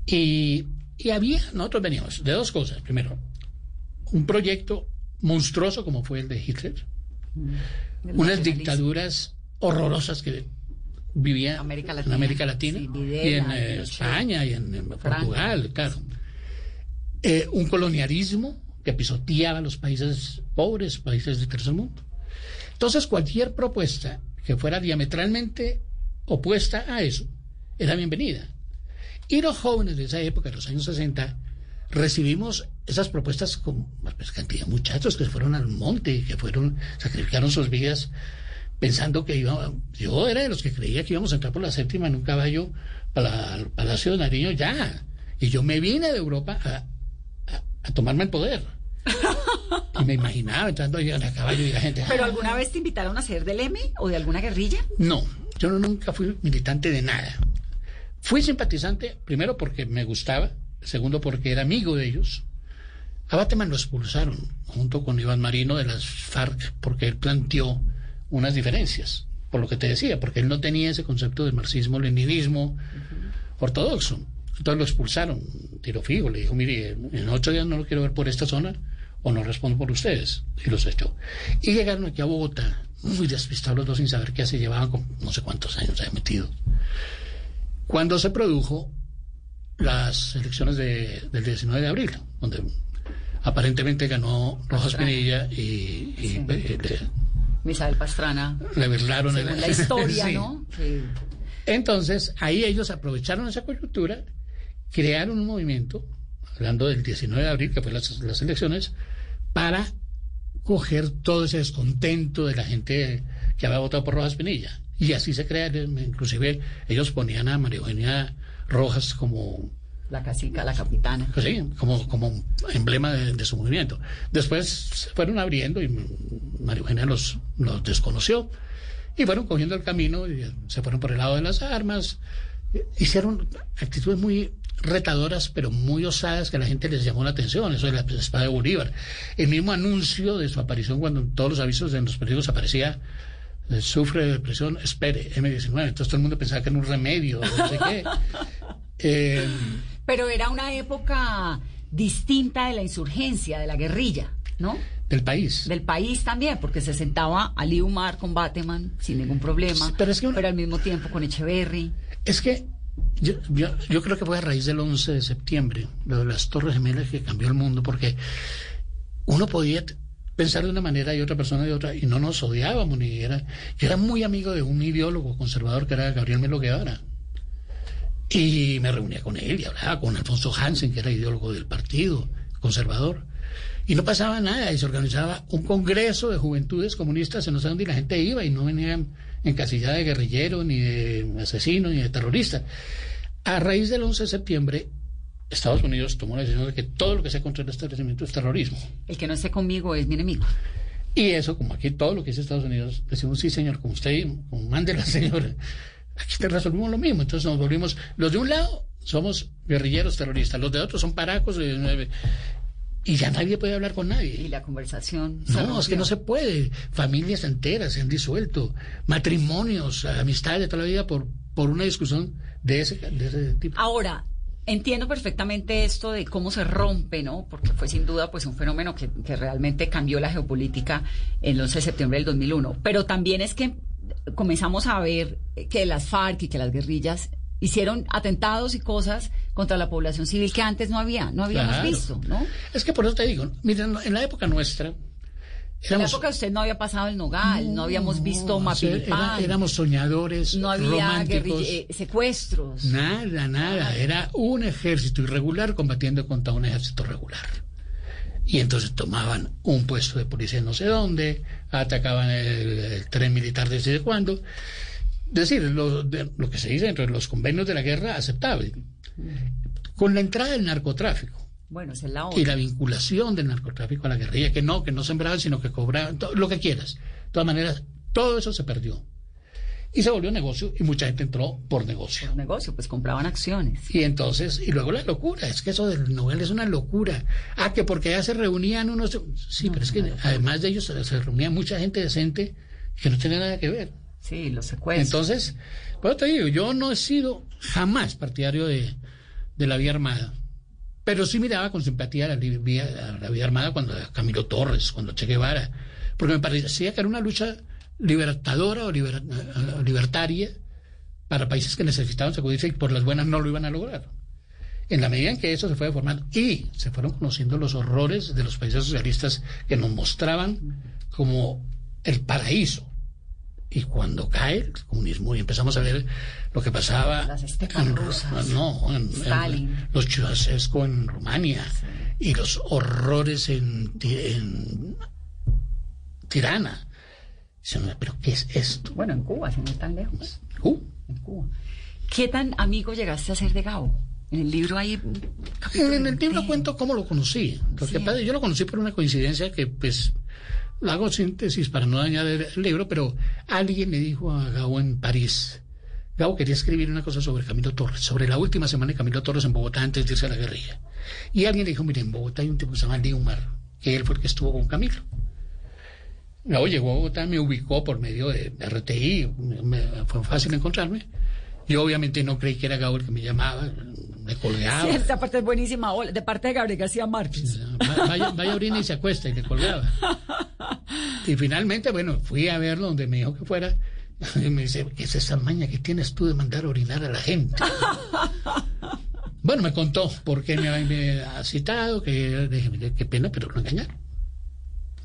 Y, y había, nosotros veníamos de dos cosas. Primero, un proyecto monstruoso como fue el de Hitler, mm. unas dictaduras horrorosas que vivía en América Latina y en eh, España y en, Portugal, claro. Eh, un colonialismo que pisoteaba los países pobres, países del tercer mundo. Entonces, cualquier propuesta que fuera diametralmente opuesta a eso era bienvenida. Y los jóvenes de esa época, de los años 60, recibimos esas propuestas con pues, cantidad de muchachos que fueron al monte, que fueron, sacrificaron sus vidas pensando que iba, yo era de los que creía que íbamos a entrar por la séptima en un caballo para el Palacio de Nariño ya. Y yo me vine de Europa a, tomarme el poder. Y me imaginaba entrando yo en el caballo y la gente. ¿Pero alguna vez te invitaron a ser del M o de alguna guerrilla? No, yo nunca fui militante de nada. Fui simpatizante, primero porque me gustaba, segundo porque era amigo de ellos. A Bateman lo expulsaron junto con Iván Marino de las FARC porque él planteó unas diferencias, por lo que te decía, porque él no tenía ese concepto de marxismo-leninismo ortodoxo. Entonces lo expulsaron, tiro fijo, le dijo, mire, en ocho días no lo quiero ver por esta zona o no respondo por ustedes. Y los echó. Y llegaron aquí a Bogotá, muy despistados los dos sin saber qué se llevaban con no sé cuántos años había metido. Cuando se produjo las elecciones del 19 de abril, donde aparentemente ganó Rojas Pinilla y, eh, Misael Pastrana. Le burlaron la historia, ¿no? Entonces, ahí ellos aprovecharon esa coyuntura, crearon un movimiento, hablando del 19 de abril, que fue las, las elecciones, para coger todo ese descontento de la gente que había votado por Rojas Pinilla. Y así se crea, inclusive ellos ponían a María Eugenia Rojas como la casica, la capitana. Pues sí, como, como emblema de, su movimiento. Después se fueron abriendo y María Eugenia los, los desconoció y fueron cogiendo el camino y se fueron por el lado de las armas. Hicieron actitudes muy retadoras, pero muy osadas que a la gente les llamó la atención. Eso es la espada de Bolívar. El mismo anuncio de su aparición, cuando en todos los avisos en los periódicos aparecía eh, sufre de depresión, espere, M19. Entonces todo el mundo pensaba que era un remedio, no sé qué. Eh, pero era una época distinta de la insurgencia, de la guerrilla, ¿no? Del país. Del país también, porque se sentaba Ali Umar con Bateman sin ningún problema, pero, es que al mismo tiempo con Echeverry. Es que yo, yo, creo que fue a raíz del 11 de septiembre, lo de las Torres Gemelas que cambió el mundo, porque uno podía pensar de una manera y otra persona de otra, y no nos odiábamos, ni era... Yo era muy amigo de un ideólogo conservador que era Gabriel Melo Guevara y me reunía con él y hablaba con Alfonso Hansen, que era ideólogo del partido conservador. Y no pasaba nada, y se organizaba un congreso de juventudes comunistas en sé dónde y la gente iba y no venían encasillada de guerrillero, ni de asesino, ni de terrorista. A raíz del 11 de septiembre, Estados Unidos tomó la decisión de que todo lo que sea contra el establecimiento es terrorismo. El que no esté conmigo es mi enemigo. Y eso, como aquí todo lo que dice Estados Unidos, decimos, sí, señor, como usted, como mande la señora. Aquí te resolvimos lo mismo. Entonces nos volvimos, los de un lado somos guerrilleros terroristas, los de otro son paracos. Y ya nadie puede hablar con nadie. Y la conversación. No, es que no se puede. Familias enteras se han disuelto, matrimonios, amistades de toda la vida por, por una discusión de ese, de ese tipo. Ahora, Entiendo perfectamente esto de cómo se rompe, ¿no? Porque fue sin duda pues un fenómeno que, que realmente cambió la geopolítica el 11 de septiembre del 2001. Pero también es que comenzamos a ver que las FARC y que las guerrillas hicieron atentados y cosas contra la población civil que antes no había, no habíamos visto, ¿no? Es que por eso te digo, miren, en la época nuestra... en la época usted no había pasado el Nogal, no, habíamos visto Mapilipán. éramos soñadores, No había eh, secuestros. Nada, nada. Era un ejército irregular combatiendo contra un ejército regular. Y entonces tomaban un puesto de policía no sé dónde, atacaban el, tren militar desde cuándo. Decir, lo, lo que se dice dentro de los convenios de la guerra aceptable. Con la entrada del narcotráfico, bueno, es la Y la vinculación del narcotráfico a la guerrilla, que no, que no sembraban, sino que cobraban, lo que quieras. De todas maneras, todo eso se perdió. Y se volvió negocio y mucha gente entró por negocio. Por negocio, pues compraban acciones. Y entonces, y luego la locura, es que eso del Nobel es una locura. Ah, que porque ya se reunían unos... Sí, pero es que además de ellos se, reunía mucha gente decente que no tenía nada que ver. Sí, los secuestros. Entonces, pues te digo, yo no he sido jamás partidario de, la vía armada. Pero sí miraba con simpatía la, la vía armada cuando Camilo Torres, cuando Che Guevara, porque me parecía que era una lucha libertadora o libertaria para países que necesitaban sacudirse y por las buenas no lo iban a lograr. En la medida en que eso se fue formando y se fueron conociendo los horrores de los países socialistas que nos mostraban como el paraíso y cuando cae el comunismo y empezamos a ver lo que pasaba en, no, en, los Chubasesco en Rumania y los horrores en, Tirana. Pero ¿qué es esto? Bueno, en Cuba, si no es tan lejos. En Cuba. ¿Qué tan amigo llegaste a ser de Gao? En el libro hay... En, el libro cuento cómo lo conocí. Porque yo lo conocí por una coincidencia que pues hago síntesis para no dañar el libro, pero alguien le dijo a Gao en París, Gao quería escribir una cosa sobre Camilo Torres, sobre la última semana de Camilo Torres en Bogotá antes de irse a la guerrilla. Y alguien le dijo, mire, en Bogotá hay un tipo que se llama Neumar, que él fue el que estuvo con Camilo. Gao llegó a Bogotá, me ubicó por medio de RTI, me, fue fácil encontrarme. Yo obviamente no creí que era Gao el que me llamaba, me colgaba. Sí, esta parte es buenísima, de parte de Gabriel García Márquez. Vaya, vaya orina y se acuesta y le colgaba. Y finalmente, bueno, fui a verlo donde me dijo que fuera. Y me dice, ¿qué es esa maña que tienes tú de mandar a orinar a la gente? bueno, me contó por qué me había citado, que dije, qué pena, pero lo engañaron.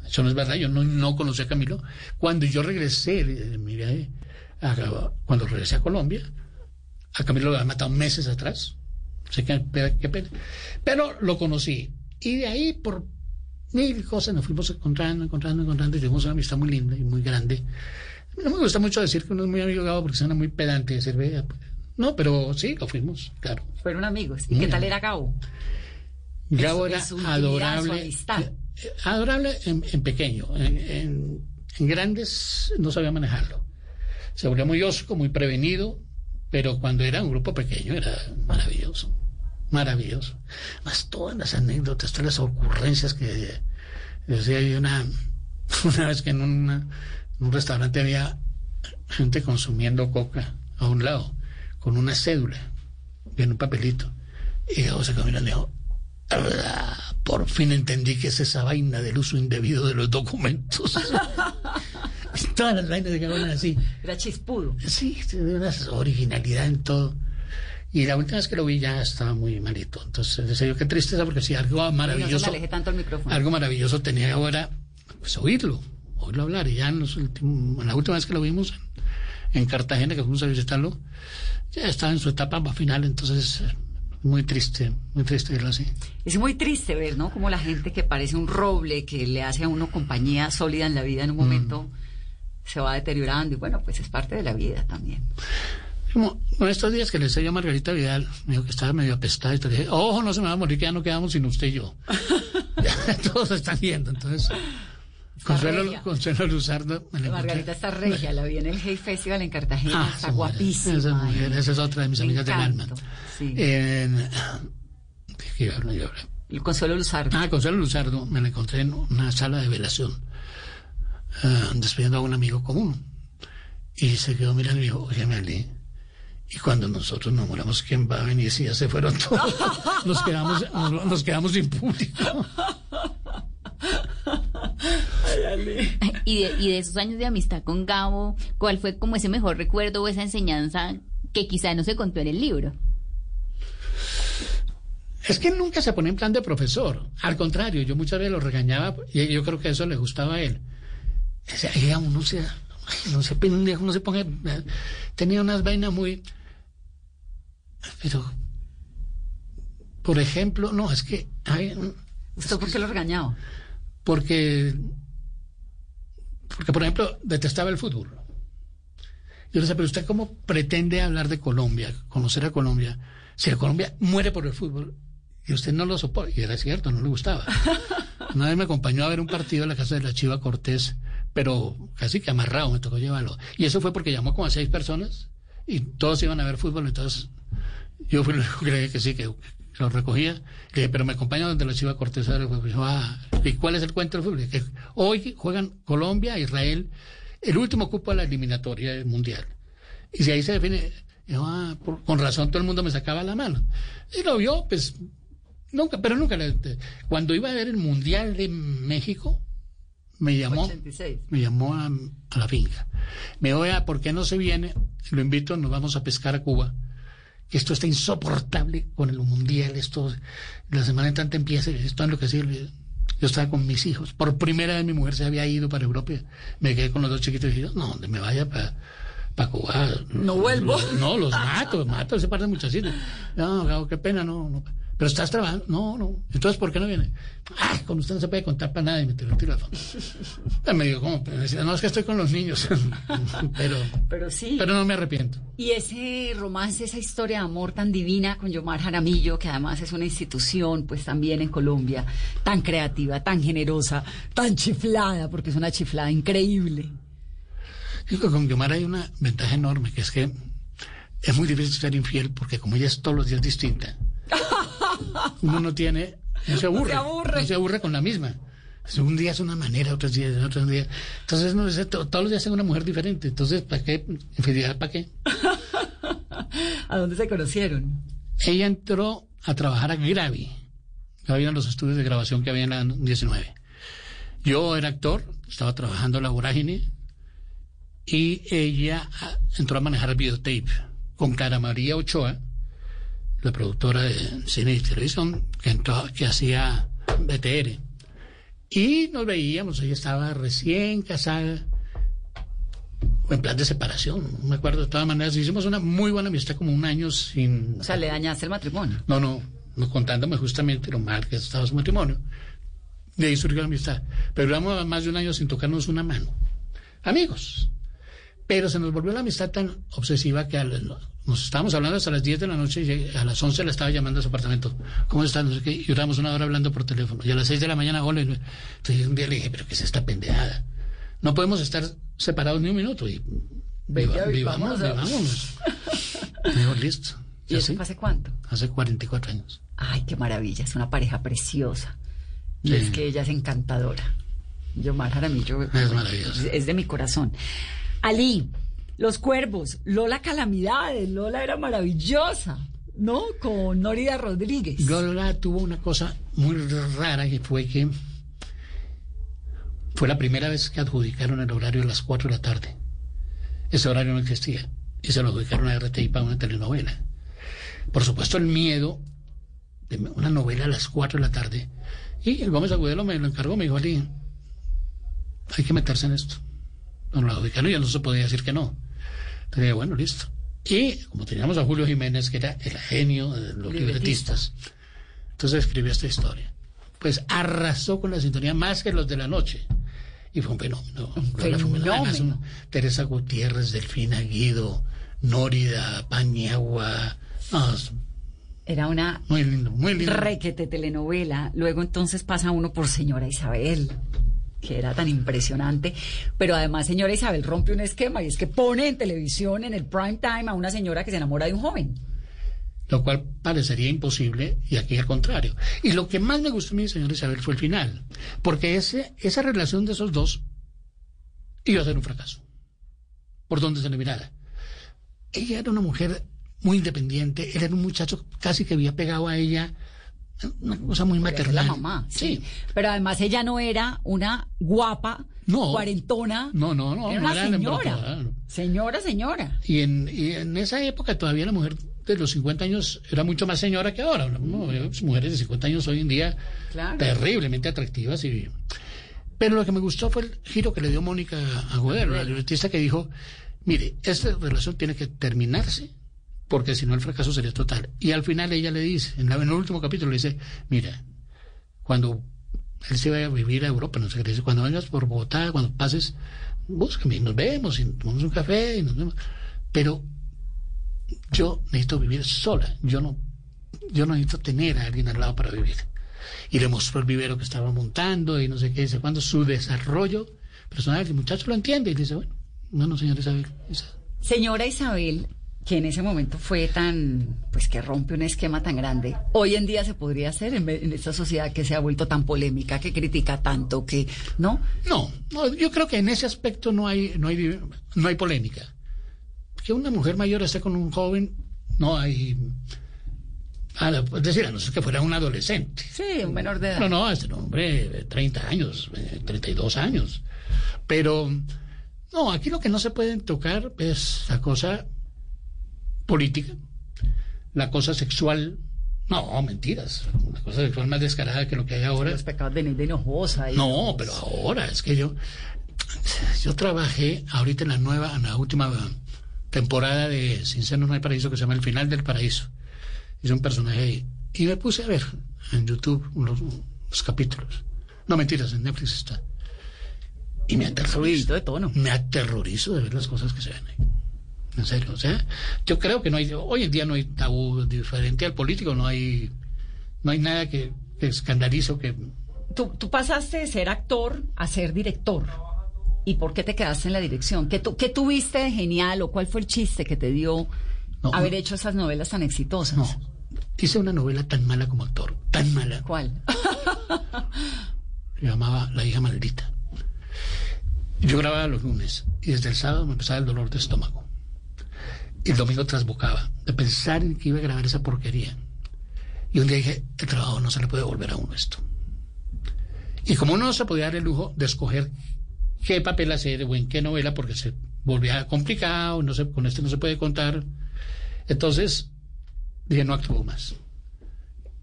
Eso no es verdad, yo no, no conocí a Camilo. Cuando yo regresé, mire, cuando regresé a Colombia, a Camilo lo había matado meses atrás. Sé que, qué pena. Pero lo conocí. Y de ahí, por mil cosas nos fuimos encontrando, encontrando, encontrando y tuvimos una amistad muy linda y muy grande. No me gusta mucho decir que uno es muy amigo Gabo porque suena muy pedante decir, vea, pues". no, pero sí, lo fuimos, claro. Fueron amigos. ¿Y qué tal era Gabo? Gabo era adorable. Eh, adorable en, pequeño. En, grandes no sabía manejarlo. Se volvió muy osco, muy prevenido, pero cuando era un grupo pequeño era maravilloso maravilloso. Más todas las anécdotas, todas las ocurrencias que decía hay una, una vez que en, un restaurante había gente consumiendo coca a un lado, con una cédula en un papelito. Y José Camilo dijo, por fin entendí que es esa vaina del uso indebido de los documentos. Todas las vainas de cada así. Era chispudo. Sí, de una originalidad en todo. Y la última vez que lo vi ya estaba muy malito. Entonces decía yo, qué tristeza, porque si algo maravilloso. Algo maravilloso tenía ahora, pues oírlo, oírlo hablar. Y ya en, los últimos, la última vez que lo vimos en, Cartagena, que fuimos a visitarlo, ya estaba en su etapa final. Entonces, muy triste, muy triste verlo así. Es muy triste ver, ¿no? Como la gente que parece un roble, que le hace a uno compañía sólida en la vida, en un momento mm. se va deteriorando. Y bueno, pues es parte de la vida también. Como en estos días que le decía a Margarita Vidal, me dijo que estaba medio apestada y te dije, ojo, no se me va a morir, que ya no quedamos sin usted y yo. ya, todos están viendo, entonces. Consuelo, Consuelo, Luzardo. Margarita está regia, la vi en el Hey Festival en Cartagena, ah, está guapísima. Esa, mujer, esa es otra de mis amigas del alma. Sí. En, el Consuelo Luzardo. Ah, Consuelo Luzardo, me la encontré en una sala de velación, uh, despidiendo a un amigo común. Y se quedó mirando y dijo, oye, Ali, y cuando nosotros nos moramos, ¿quién va a venir si ya se fueron todos? Nos quedamos, nos, quedamos sin público. y, de, y de esos años de amistad con Gabo, ¿cuál fue como ese mejor recuerdo o esa enseñanza que quizá no se contó en el libro? Es que nunca se pone en plan de profesor. Al contrario, yo muchas veces lo regañaba y yo creo que eso le gustaba a él. O sea, uno se, no se pendejo, no se ponga. Tenía unas vainas muy. Pero, por ejemplo, no, es que ¿Usted por qué lo regañaba? Porque, porque por ejemplo, detestaba el fútbol. Yo le decía, pero usted cómo pretende hablar de Colombia, conocer a Colombia, si Colombia muere por el fútbol y usted no lo soporta. Y era cierto, no le gustaba. Una vez me acompañó a ver un partido en la casa de la Chiva Cortés, pero casi que amarrado me tocó llevarlo. Y eso fue porque llamó como a seis personas y todos iban a ver fútbol, entonces yo fui el único que creí que sí, que, lo recogía, pero me acompañó donde la Chiva Cortés. Ah, ¿Y cuál es el cuento del fútbol? Que hoy juegan Colombia, Israel, el último cupo a la eliminatoria mundial. Y si ahí se define, ah, con razón todo el mundo me sacaba la mano. Y lo vio, pues, nunca, pero nunca. Cuando iba a ver el Mundial de México, me llamó, me llamó a, la finca. Me voy a, ¿por qué no se viene? Lo invito, nos vamos a pescar a Cuba. Esto está insoportable con el mundial, esto, la semana entrante empieza, esto es lo que sirve. Yo estaba con mis hijos. Por primera vez mi mujer se había ido para Europa. Me quedé con los dos chiquitos y dije, no, donde me vaya para para Cuba. No vuelvo. no, los mato, mato ese par de muchachitos. No, qué pena, no, no. Pero estás trabajando. No, no. Entonces, ¿por qué no viene? Ay, con usted no se puede contar para nada y me tiró el teléfono. Me dijo, ¿cómo? No, es que estoy con los niños. pero, pero sí. Pero no me arrepiento. Y ese romance, esa historia de amor tan divina con Yomar Jaramillo, que además es una institución, pues también en Colombia, tan creativa, tan generosa, tan chiflada, porque es una chiflada increíble. Digo, con Yomar hay una ventaja enorme, que es que es muy difícil ser infiel, porque como ella es todos los días distinta uno no tiene, no se aburre, no se aburre, con la misma. Un día es una manera, otros días es otro día. Entonces, no, todos los días es una mujer diferente. Entonces, ¿para qué? Infidelidad, ¿para qué? ¿A dónde se conocieron? Ella entró a trabajar a Gravi. Habían los estudios de grabación que había en la 19. Yo era actor, estaba trabajando en la vorágine y ella ah, entró a manejar el videotape con Cara María Ochoa, la productora de cine y televisión, que, que hacía BTR. Y nos veíamos, ella estaba recién casada, en plan de separación, no me acuerdo de todas maneras. Hicimos una muy buena amistad, como un año sin. O sea, le dañaste el matrimonio. No, no, no contándome justamente lo mal que estaba su matrimonio. De ahí surgió la amistad. Pero duramos más de un año sin tocarnos una mano. Amigos. Pero se nos volvió la amistad tan obsesiva que nos estábamos hablando hasta las 10 de la noche y a las 11 le estaba llamando a su apartamento. ¿Cómo están? No sé qué. Y duramos una hora hablando por teléfono. Y a las 6 de la mañana, hola. Entonces un día le dije, ¿pero qué es esta pendejada? No podemos estar separados ni un minuto. Y viva, vivamos, vivamos. Digo, listo. ¿Y eso hace cuánto? Hace 44 años. Ay, qué maravilla. Es una pareja preciosa. Y es que ella es encantadora. Yo, Jaramillo, es maravilloso. Es de mi corazón. Ali, Los Cuervos, Lola Calamidades, Lola era maravillosa, ¿no? Con Norida Rodríguez. Lola tuvo una cosa muy rara que fue que fue la primera vez que adjudicaron el horario a las 4 de la tarde. Ese horario no existía. Y se lo adjudicaron a RTI para una telenovela. Por supuesto, el miedo de una novela a las 4 de la tarde. Y el Gómez Agudelo me lo encargó, me dijo, Ali, hay que meterse en esto no y ya no se podía decir que no. Entonces, bueno, listo. Y como teníamos a Julio Jiménez, que era el genio de los libretistas, entonces escribió esta historia. Pues arrasó con la sintonía más que los de la noche. Y fue un fenómeno. Un. Teresa Gutiérrez, Delfina Guido, Nórida, Pañagua. era una muy lindo, muy lindo. requete telenovela. Luego entonces pasa uno por señora Isabel que era tan impresionante. Pero además, señora Isabel rompe un esquema y es que pone en televisión, en el prime time, a una señora que se enamora de un joven. Lo cual parecería imposible y aquí al contrario. Y lo que más me gustó a mí, señora Isabel, fue el final. Porque ese, esa relación de esos dos iba a ser un fracaso. Por donde se le mirara. Ella era una mujer muy independiente, él era un muchacho casi que había pegado a ella una cosa muy maternal. La mamá, sí. Pero además ella no era una guapa, cuarentona. No, no, no. Era una señora. Señora, señora. Y en, y en esa época todavía la mujer de los 50 años era mucho más señora que ahora. mujeres de 50 años hoy en día terriblemente atractivas. Y... Pero lo que me gustó fue el giro que le dio Mónica Agudero, la libretista que dijo, mire, esta relación tiene que terminarse porque si no el fracaso sería total. Y al final ella le dice, en, el último capítulo le dice, mira, cuando él se iba a vivir a Europa, no sé qué dice, cuando vengas por Bogotá, cuando pases, búscame, nos vemos y tomamos un café y nos vemos. Pero yo necesito vivir sola, yo no, yo necesito tener a alguien al lado para vivir. Y le mostró el vivero que estaba montando y no sé qué, dice, cuando su desarrollo personal, el muchacho lo entiende y dice, bueno, bueno, señora Isabel. Señora Isabel, que en ese momento fue tan, pues que rompe un esquema tan grande, hoy en día se podría hacer en, esta sociedad que se ha vuelto tan polémica, que critica tanto, que, ¿no? No, no yo creo que en ese aspecto no hay, no hay, no hay polémica. Que una mujer mayor esté con un joven, no hay... es decir, a no ser que fuera un adolescente. Sí, un menor de edad. No, no, este hombre de 30 años, 32 años. Pero, no, aquí lo que no se puede tocar es la cosa política, la cosa sexual. No, mentiras. La cosa sexual más descarada que lo que hay ahora. Los pecados de, de enojosa. no, pero ahora es que yo. Yo trabajé ahorita en la nueva, en la última temporada de Sin Senos No hay Paraíso que se llama El Final del Paraíso. Hice un personaje ahí. Y me puse a ver en YouTube los, capítulos. No, mentiras, en Netflix está. Y me aterrorizo. de tono. Me aterrorizo de ver las cosas que se ven ahí. En serio, o sea, yo creo que no hay, hoy en día no hay tabú diferente al político, no hay, no hay nada que, escandalizo que... Tú, tú pasaste de ser actor a ser director. ¿Y por qué te quedaste en la dirección? ¿Qué, tu, qué tuviste de genial o cuál fue el chiste que te dio haber hecho esas novelas tan exitosas? No, hice una novela tan mala como actor, tan mala. ¿Cuál? Se llamaba La hija maldita. Yo grababa los lunes y desde el sábado me empezaba el dolor de estómago. Y el domingo trasbocaba de pensar en que iba a grabar esa porquería. Y un día dije, el trabajo no se le puede volver a uno esto. Y como no se podía dar el lujo de escoger qué papel hacer o en qué novela, porque se volvía complicado, no se, con este no se puede contar, entonces dije, no actúo más.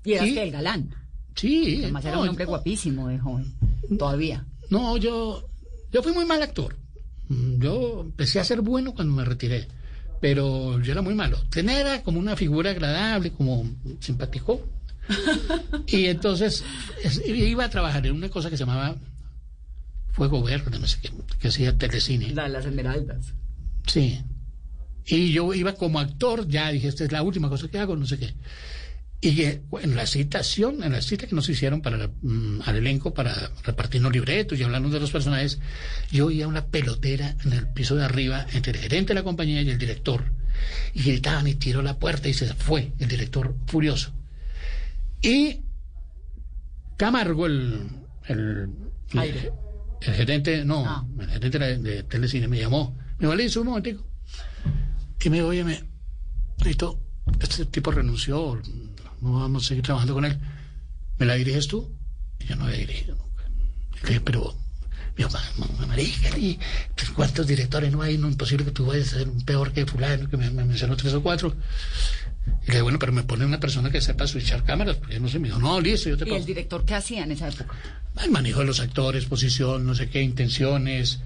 Y eras que el galán. Sí. Además era un hombre guapísimo de joven, todavía. No, yo, yo fui muy mal actor. Yo empecé a ser bueno cuando me retiré pero yo era muy malo. Tener era como una figura agradable, como simpático. y entonces iba a trabajar en una cosa que se llamaba Fuego Verde, no sé qué, que hacía telecine. La de las Esmeraldas. Sí. Y yo iba como actor, ya dije, esta es la última cosa que hago, no sé qué. Y en la citación, en la cita que nos hicieron para mm, al elenco para repartirnos libretos y hablarnos de los personajes, yo oía una pelotera en el piso de arriba entre el gerente de la compañía y el director. Y gritaban y tiró la puerta y se fue el director furioso. Y Camargo, el, el, el, gerente, no, ah. el gerente de, Telecine me llamó. Me dijo, Liz, un momentico. Y me dijo, oye, me, este tipo renunció, no vamos a seguir trabajando con él. ¿Me la diriges tú? Y yo no había dirigido nunca. Le dije, pero, mi marica, ¿cuántos directores no hay? No es imposible que tú vayas a ser peor que fulano, que me, mencionó tres o cuatro. Y le dije, bueno, pero me pone una persona que sepa switchar cámaras, porque no sé, me dijo, no, listo, yo te ¿Y el director qué hacía en esa época? El manejo de los actores, posición, no sé qué, intenciones,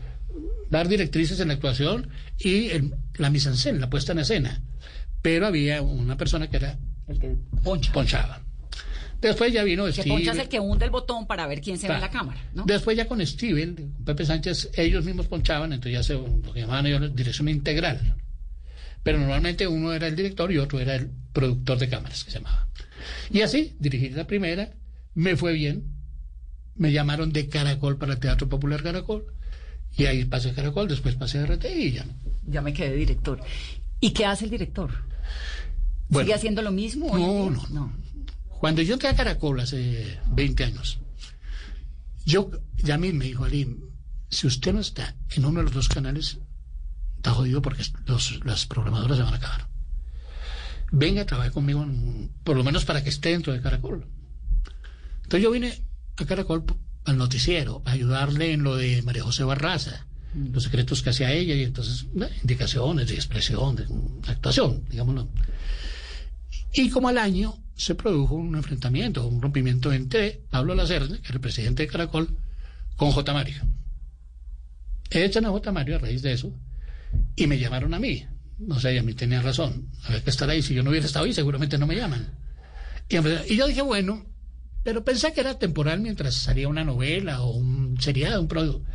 dar directrices en la actuación y la mise en scène, la puesta en escena. Pero había una persona que era el que poncha. Ponchaba. Después ya vino Steven. poncha es el que hunde el botón para ver quién se ve en la cámara. Después ya con Steven, Pepe Sánchez, ellos mismos ponchaban, entonces ya se lo que llamaban ellos dirección integral. Pero normalmente uno era el director y otro era el productor de cámaras, que se llamaba. Y así, dirigí la primera, me fue bien, me llamaron de Caracol para el Teatro Popular Caracol, y ahí pasé a Caracol, después pasé a RT y ya. Ya me quedé director. ¿Y qué hace el director? ¿Sigue haciendo lo mismo? No, no, no. Cuando yo entré a Caracol hace 20 años, yo, ya a mí me dijo Ali, si usted no está en uno de los dos canales, está jodido porque los, las programadoras se van a acabar. Venga a trabajar conmigo, por lo menos para que esté dentro de Caracol. Entonces yo vine a Caracol al noticiero, a ayudarle en lo de María José Barraza, mm. los secretos que hacía ella y entonces indicaciones de expresión, de actuación, digámoslo. Y como al año se produjo un enfrentamiento, un rompimiento entre Pablo Lacerne, que era el presidente de Caracol, con J. Mario. Echan a J. Mario a raíz de eso y me llamaron a mí. No sé, a mí tenía razón. Había que estar ahí. Si yo no hubiera estado ahí, seguramente no me llaman. Y, yo dije, bueno, pero pensé que era temporal mientras salía una novela o un seriado, un producto.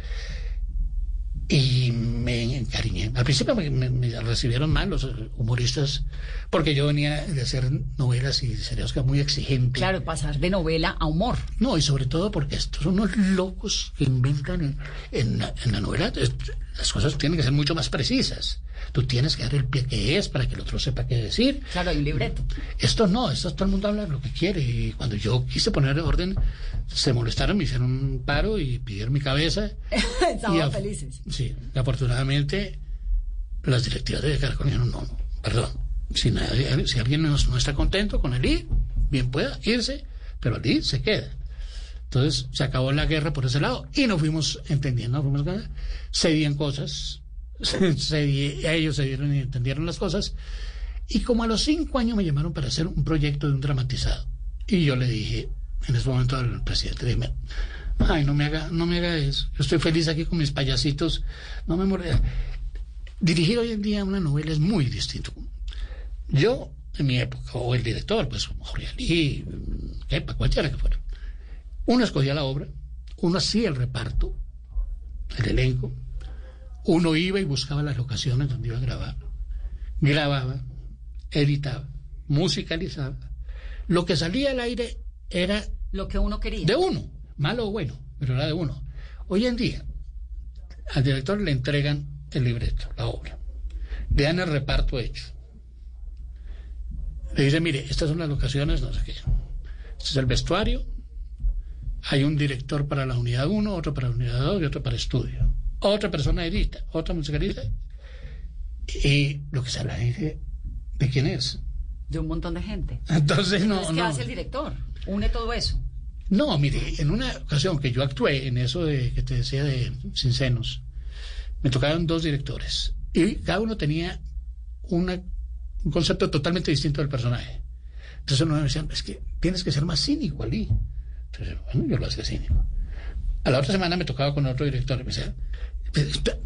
Y me encariñé. Al principio me, recibieron mal los humoristas, porque yo venía de hacer novelas y seriados que muy exigente. Claro, pasar de novela a humor. No, y sobre todo porque estos son unos locos que inventan en, en la novela. Las cosas tienen que ser mucho más precisas. Tú tienes que dar el pie que es para que el otro sepa qué decir. Claro, hay un libreto. Esto no, esto todo el mundo habla lo que quiere. Y cuando yo quise poner orden, se molestaron, me hicieron un paro y pidieron mi cabeza. Estaban felices. Sí, y afortunadamente las directivas de Caracol dijeron, no, no, perdón, si, nadie, si alguien no, está contento con el I, bien pueda irse, pero el I se queda. Entonces se acabó la guerra por ese lado y nos fuimos entendiendo, nos fuimos, se cosas, se, ellos se dieron y entendieron las cosas. Y como a los cinco años me llamaron para hacer un proyecto de un dramatizado. Y yo le dije, en ese momento al presidente, dije, ay, no me haga, no me haga eso. Yo estoy feliz aquí con mis payasitos. No me mordea. Dirigir hoy en día una novela es muy distinto. Yo, en mi época, o el director, pues Jorge Ali, Kepa, cualquiera que fuera, uno escogía la obra, uno hacía el reparto, el elenco, uno iba y buscaba las locaciones donde iba a grabar, grababa, editaba, musicalizaba. Lo que salía al aire era... Lo que uno quería. De uno, malo o bueno, pero era de uno. Hoy en día, al director le entregan el libreto, la obra. Le dan el reparto hecho. Le dice, mire, estas son las locaciones, no sé qué. Este es el vestuario. Hay un director para la unidad 1, otro para la unidad 2 y otro para estudio otra persona edita, otra musicalista. Y lo que se habla de, de quién es. De un montón de gente. Entonces no. ¿qué hace el director? Une todo eso. No, mire, en una ocasión que yo actué en eso de que te decía de Sin Senos, me tocaron dos directores y cada uno tenía una, un concepto totalmente distinto del personaje. Entonces uno me decía, es que tienes que ser más cínico, Ali. Entonces, bueno, yo lo hacía cínico. A la otra semana me tocaba con otro director y me decía,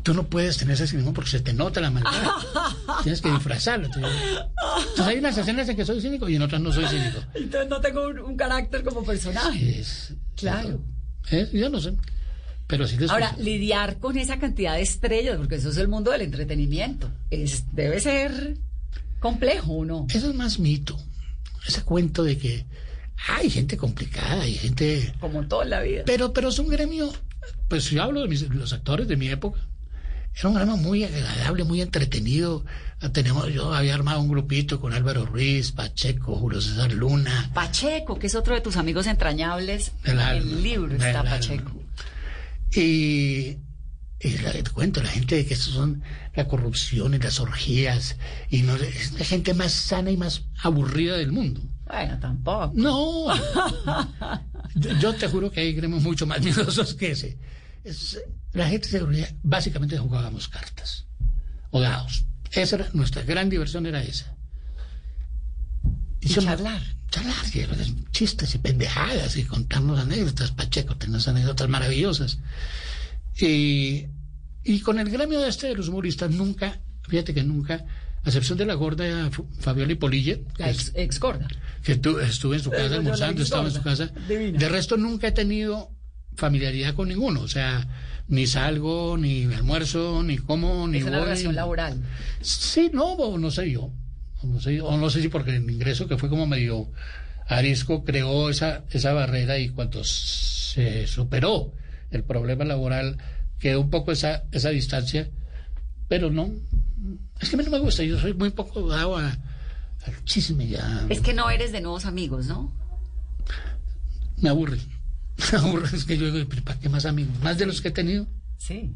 Tú no puedes tener ese cinismo porque se te nota la maldad. Tienes que disfrazarlo. Entonces hay unas escenas en que soy cínico y en otras no soy cínico. Entonces no tengo un, carácter como personaje. claro. yo no sé. Pero sí Ahora, lidiar con esa cantidad de estrellas, porque eso es el mundo del entretenimiento, es, debe ser complejo, ¿no? Eso es más mito. Ese cuento de que hay gente complicada, hay gente... Como toda la vida. Pero, pero es un gremio pues yo hablo de los actores de mi época. Era un programa muy agradable, muy entretenido. Tenemos, yo había armado un grupito con Álvaro Ruiz, Pacheco, Julio César Luna. Pacheco, que es otro de tus amigos entrañables. en el libro está Pacheco. Y, y la, te cuento, la gente de que eso son la corrupción y las orgías. Y no, es la gente más sana y más aburrida del mundo. Bueno, tampoco. No. yo, te juro que hay gremios mucho más miedosos que ese. la gente se básicamente jugábamos cartas o dados. Esa era nuestra gran diversión era esa. Y, charlar. Charlar, chistes y pendejadas y contarnos anécdotas. Pacheco, tenemos anécdotas maravillosas. Y, y con el gremio de este de los humoristas nunca, fíjate que nunca a excepción de la gorda Fabiola Polilla. La ex, gorda. Que estuve en su casa almorzando, estaba en su casa. De resto nunca he tenido familiaridad con ninguno. O sea, ni salgo, ni almuerzo, ni como, ni es una relación laboral. Sí, no, no sé yo. No sé, o no sé si porque el ingreso que fue como medio arisco creó esa, esa barrera y cuando se superó el problema laboral quedó un poco esa, esa distancia, pero no, es que a mí no me gusta, yo soy muy poco dado al chisme ya. Es que no eres de nuevos amigos, ¿no? Me aburre. Me aburre, es que yo digo, ¿para qué más amigos? ¿Más de los que he tenido? Sí.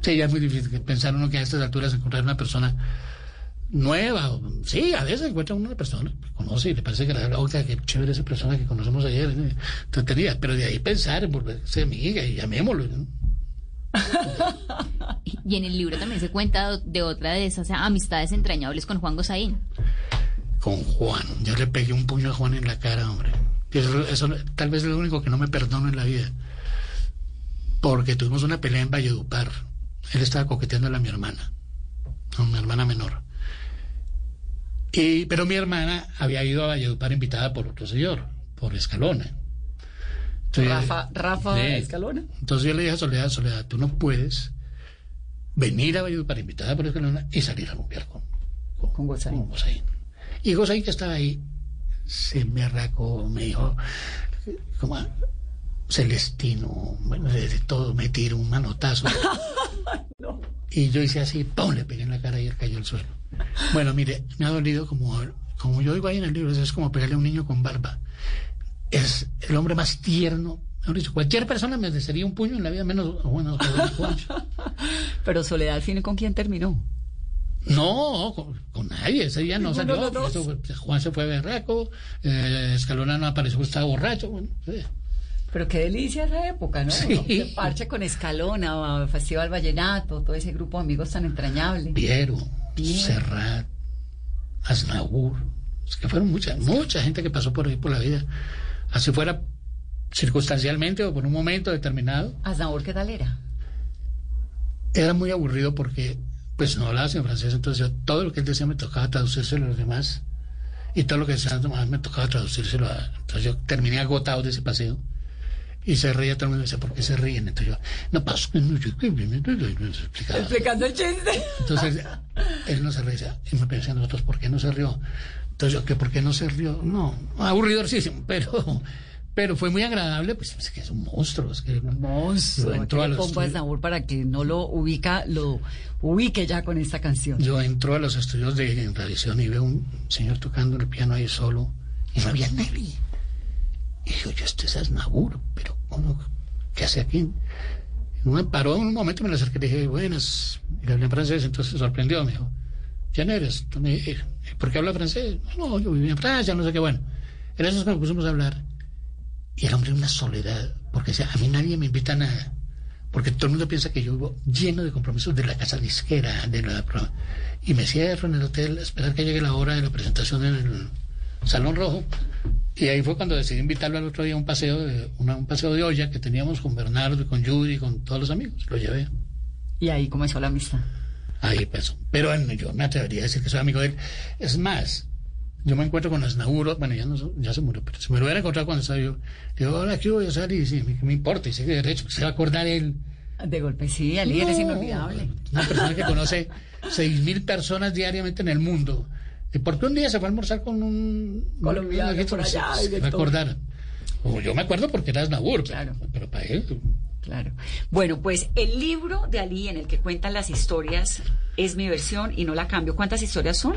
Sí, ya es muy difícil pensar uno que a estas alturas encontrar una persona nueva. Sí, a veces encuentra una persona que conoce y le parece que la otra, que chévere esa persona que conocemos ayer. ¿eh? Pero de ahí pensar en volverse amiga y llamémoslo. ¿no? Y en el libro también se cuenta de otra de esas amistades entrañables con Juan Gosaín. Con Juan. Yo le pegué un puño a Juan en la cara, hombre. Eso, tal vez es lo único que no me perdono en la vida. Porque tuvimos una pelea en Valledupar. Él estaba coqueteando a mi hermana, a mi hermana menor. Y, pero mi hermana había ido a Valledupar invitada por otro señor, por Escalona. Rafa, Rafa Escalona. Entonces yo le dije a Soledad, Soledad, tú no puedes venir a Valladolid para a por Escalona y salir a rumbear con, con, con Y Gozaín que estaba ahí se me arracó, me dijo, como Celestino, bueno, de, todo, me tiró un manotazo. Y yo hice así, ¡pum! Le pegué en la cara y él cayó al suelo. Bueno, mire, me ha dolido como, como yo digo ahí en el libro, es como pegarle a un niño con barba. Es el hombre más tierno. Cualquier persona me desearía un puño en la vida, menos bueno, Pero Soledad al fin con quién terminó. No, con, nadie, ese día no salió. Juan se fue berraco, eh, Escalona no apareció, estaba borracho. Bueno, pero qué delicia esa época, ¿no? Sí. parche con Escalona, Festival Vallenato, todo ese grupo de amigos tan entrañable. Piero, Serrat, Aznabur. Es que fueron mucha, mucha gente que pasó por ahí por la vida. Así fuera circunstancialmente o por un momento determinado. ¿Aznabur qué tal era? Era muy aburrido porque pues no hablaba en francés, entonces yo, todo lo que él decía me tocaba traducírselo a los demás y todo lo que decía me tocaba traducírselo a... Entonces yo terminé agotado de ese paseo y se reía todo el mundo y decía, ¿por qué se ríen? Entonces yo, no pasa, explicando el chiste. Entonces él no se reía y me pensé nosotros, ¿por qué no se rió? Entonces yo, ¿qué, ¿por qué no se rió? No, aburridorcísimo, pero pero fue muy agradable, pues es que es un monstruo, es que un monstruo. Entró a los pongo para que no lo ubica, lo ubique ya con esta canción. Yo entro a los estudios de radiación y veo un señor tocando el piano ahí solo y no había nadie. Y dijo, yo este es Aznavour, pero ¿qué hace aquí? Me paró en un momento, me lo acerqué y dije, buenas, y le hablé en francés, entonces sorprendió, me dijo, ¿quién eres? ¿Por qué habla francés? No, yo viví en Francia, no sé qué, bueno. Era eso nos pusimos a hablar. Y el hombre una soledad, porque a mí nadie me invita a nada. Porque todo el mundo piensa que yo vivo lleno de compromisos de la casa disquera, de la... Y me cierro en el hotel a esperar que llegue la hora de la presentación en el Salón Rojo. Y ahí fue cuando decidí invitarlo al otro día a un paseo de, un paseo de olla que teníamos con Bernardo y con Judy y con todos los amigos. Lo llevé. Y ahí comenzó la amistad. Ahí pasó. Pero bueno, yo me atrevería a decir que soy amigo de él. Es más, yo me encuentro con Asnauro, bueno, ya, no, ya se murió, pero si me lo hubiera encontrado cuando estaba yo, digo, hola, ¿qué voy a salir? Y sí, me, me importa, y sé que de derecho, se va a acordar él. De golpe, sí, el líder es inolvidable. Una persona que conoce seis mil personas diariamente en el mundo ¿Y por qué un día se fue a almorzar con un colombiano por allá? Se, me acordar. O yo me acuerdo porque eras Nabur, claro. pero, para él. Claro. Bueno, pues el libro de Ali en el que cuentan las historias es mi versión y no la cambio. ¿Cuántas historias son?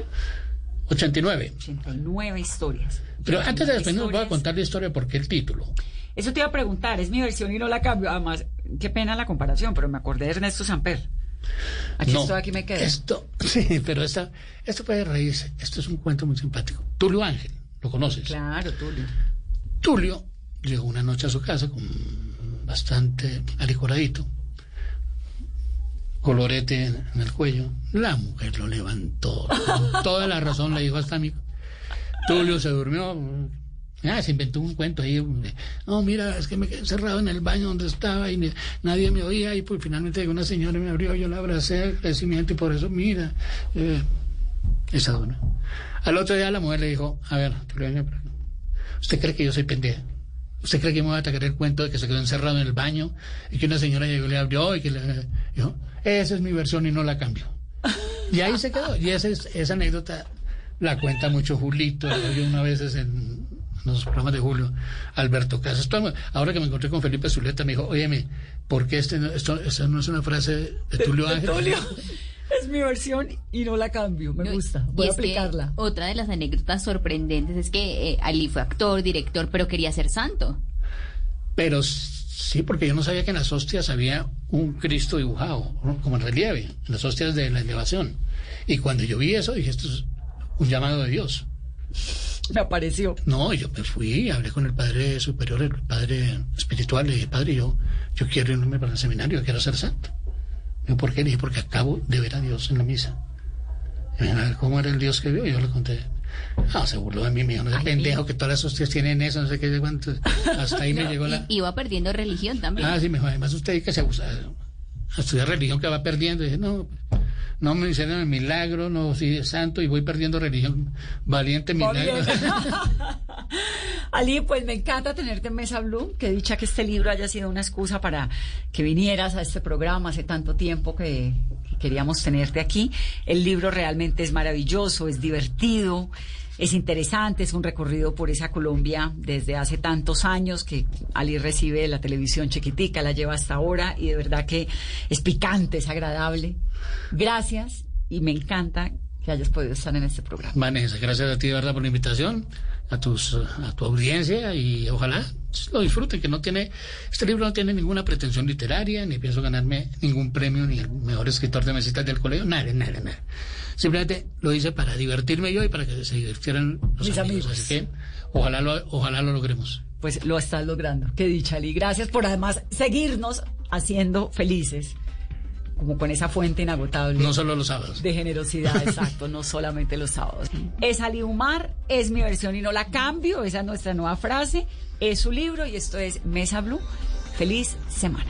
89. 89 historias. Pero antes de despedirnos voy a contar la historia porque el título. Eso te iba a preguntar, es mi versión y no la cambio. Además, qué pena la comparación, pero me acordé de Ernesto Samper. Aquí estoy, aquí me quedo. Esto, sí, pero esta, esto puede reírse. Esto es un cuento muy simpático. Tulio Ángel, ¿lo conoces? Claro, Tulio. Tulio llegó una noche a su casa con bastante alicoradito, colorete en el cuello. La mujer lo levantó, con toda la razón le dijo hasta amigo. Tulio se durmió, Ah, se inventó un cuento ahí. No, mira, es que me quedé encerrado en el baño donde estaba y nadie me oía y pues finalmente una señora me abrió, yo la abracé, agradecimiento y por eso, mira, eh, esa dona. Al otro día la mujer le dijo, a ver, ¿usted cree que yo soy pendeja? ¿Usted cree que me va a atacar el cuento de que se quedó encerrado en el baño y que una señora llegó y le abrió y que le dijo, esa es mi versión y no la cambio? Y ahí se quedó. Y esa, esa anécdota la cuenta mucho Julito, yo una vez en los programas de Julio, Alberto Casas. Ahora que me encontré con Felipe Zuleta, me dijo, óyeme, ¿por qué este, esto, esta no es una frase de Tulio Ángel? Es mi versión y no la cambio, me gusta. Voy a aplicarla. otra de las anécdotas sorprendentes es que eh, Ali fue actor, director, pero quería ser santo. Pero sí, porque yo no sabía que en las hostias había un Cristo dibujado, como en relieve, en las hostias de la elevación. Y cuando yo vi eso, dije, esto es un llamado de Dios me apareció. No, yo me fui, hablé con el padre superior, el padre espiritual, le dije, padre, yo, yo quiero irme para el seminario, quiero ser santo. Me ¿por qué? Le dije, porque acabo de ver a Dios en la misa. Y me dijo, ¿cómo era el Dios que vio? Y yo le conté. Ah, se burló de mí, me dijo, no sé, pendejo, que todas las hostias tienen eso, no sé qué, cuánto. Hasta ahí me llegó la... Iba perdiendo religión también. Ah, sí, me dijo, además usted que se abusa, a estudiar religión que va perdiendo. Y dije, no, no me hicieron el milagro, no soy santo y voy perdiendo religión. Valiente milagro. Ali, pues me encanta tenerte en Mesa Blue. Que dicha que este libro haya sido una excusa para que vinieras a este programa hace tanto tiempo que, que queríamos tenerte aquí. El libro realmente es maravilloso, es divertido. Es interesante, es un recorrido por esa Colombia desde hace tantos años que Ali recibe la televisión chiquitica, la lleva hasta ahora y de verdad que es picante, es agradable. Gracias y me encanta que hayas podido estar en este programa. Vanessa, gracias a ti de verdad por la invitación, a tus a tu audiencia y ojalá lo disfruten, que no tiene, este libro no tiene ninguna pretensión literaria, ni pienso ganarme ningún premio, ni el mejor escritor de mesitas del colegio, nada, nada, nada. Simplemente lo hice para divertirme yo y para que se divirtieran los Mis amigos. amigos. Así que ojalá lo, ojalá lo logremos. Pues lo estás logrando. Qué dicha, Ali. Gracias por además seguirnos haciendo felices, como con esa fuente inagotable. No solo los sábados. De generosidad, exacto, no solamente los sábados. Es Ali Umar, es mi versión y no la cambio, esa es nuestra nueva frase, es su libro y esto es Mesa Blue. Feliz semana.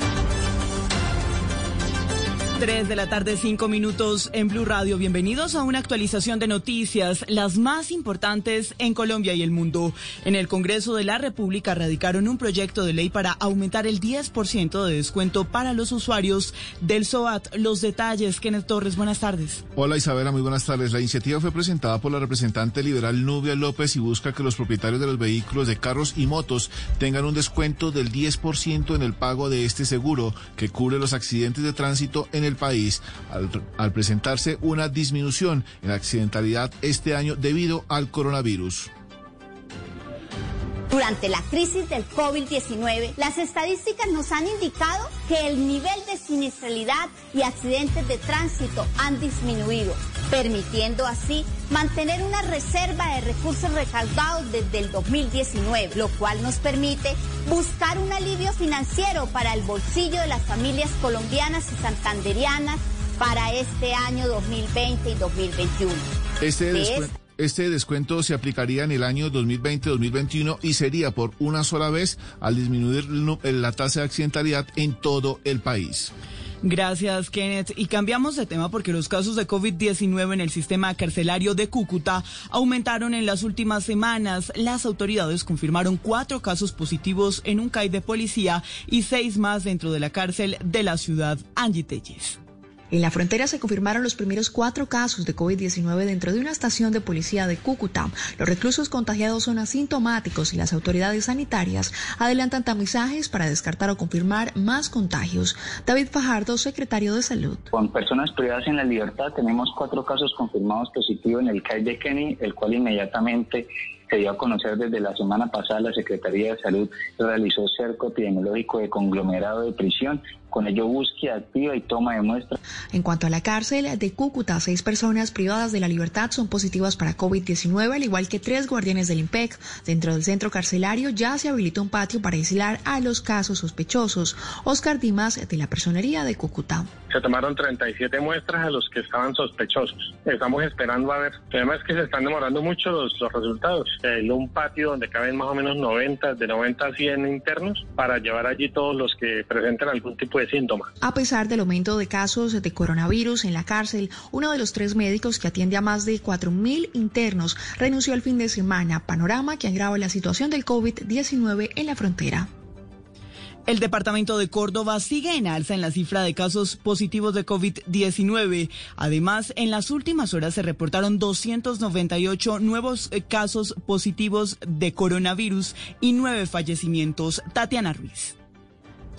3 de la tarde, 5 minutos en Blue Radio. Bienvenidos a una actualización de noticias, las más importantes en Colombia y el mundo. En el Congreso de la República radicaron un proyecto de ley para aumentar el 10% de descuento para los usuarios del SOAT. Los detalles, Kenneth Torres, buenas tardes. Hola Isabela, muy buenas tardes. La iniciativa fue presentada por la representante liberal Nubia López y busca que los propietarios de los vehículos de carros y motos tengan un descuento del 10% en el pago de este seguro que cubre los accidentes de tránsito en el país, al, al presentarse una disminución en la accidentalidad este año debido al coronavirus. Durante la crisis del COVID-19, las estadísticas nos han indicado que el nivel de siniestralidad y accidentes de tránsito han disminuido, permitiendo así mantener una reserva de recursos recaudados desde el 2019, lo cual nos permite buscar un alivio financiero para el bolsillo de las familias colombianas y santanderianas para este año 2020 y 2021. Este De descuento. Este descuento se aplicaría en el año 2020-2021 y sería por una sola vez al disminuir nu- la tasa de accidentalidad en todo el país. Gracias, Kenneth. Y cambiamos de tema porque los casos de COVID-19 en el sistema carcelario de Cúcuta aumentaron en las últimas semanas. Las autoridades confirmaron cuatro casos positivos en un CAI de policía y seis más dentro de la cárcel de la ciudad. Angie. En la frontera se confirmaron los primeros cuatro casos de COVID-19 dentro de una estación de policía de Cúcuta. Los reclusos contagiados son asintomáticos y las autoridades sanitarias adelantan tamizajes para descartar o confirmar más contagios. David Fajardo, secretario de Salud. Con personas privadas en la libertad tenemos cuatro casos confirmados positivos en el CAI de Kenny, el cual inmediatamente se dio a conocer desde la semana pasada la Secretaría de Salud realizó cerco epidemiológico de conglomerado de prisión, con ello búsqueda activa y toma de muestras. En cuanto a la cárcel de Cúcuta, seis personas privadas de la libertad son positivas para COVID-19, al igual que tres guardianes del IMPEC. Dentro del centro carcelario ya se habilitó un patio para aislar a los casos sospechosos. Oscar Dimas, de la Personería de Cúcuta. Se tomaron 37 muestras a los que estaban sospechosos. Estamos esperando a ver. El tema es que se están demorando mucho los, los resultados. Se aisló un patio donde caben más o menos 90, de 90 a 100 internos para llevar allí todos los que presenten algún tipo de síntoma. A pesar del aumento de casos de coronavirus en la cárcel, uno de los tres médicos que atiende a más de 4.000 internos renunció el fin de semana, panorama que agrava la situación del COVID-19 en la frontera. El departamento de Córdoba sigue en alza en la cifra de casos positivos de COVID-19. Además, en las últimas horas se reportaron 298 nuevos eh, casos positivos de coronavirus y nueve fallecimientos. Tatiana Ruiz.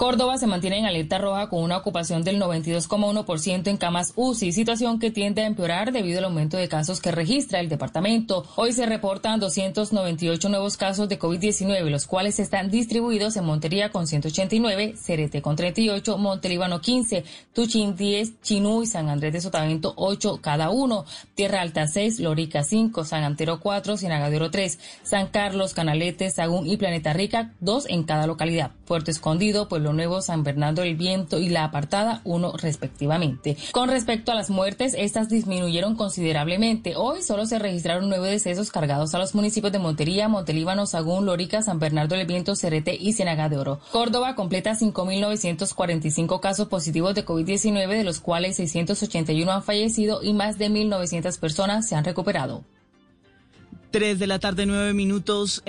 Córdoba se mantiene en alerta roja con una ocupación del 92,1% en camas UCI, situación que tiende a empeorar debido al aumento de casos que registra el departamento. Hoy se reportan 298 nuevos casos de COVID-19, los cuales están distribuidos en Montería con 189, Cerete con 38, Montelíbano 15, Tuchín 10, Chinú y San Andrés de Sotavento 8 cada uno, Tierra Alta 6, Lorica 5, San Antero 4, Ciénaga 3, San Carlos, Canalete, Sagún y Planeta Rica 2 en cada localidad. Puerto Escondido, Pueblo Nuevo, San Bernardo del Viento y La Apartada, uno respectivamente. Con respecto a las muertes, estas disminuyeron considerablemente. Hoy solo se registraron nueve decesos cargados a los municipios de Montería, Montelíbano, Sagún, Lórica, San Bernardo del Viento, Cerete y Ciénaga de Oro. Córdoba completa 5.945 casos positivos de COVID-19, de los cuales 681 han fallecido y más de 1.900 personas se han recuperado. Tres de la tarde, nueve minutos.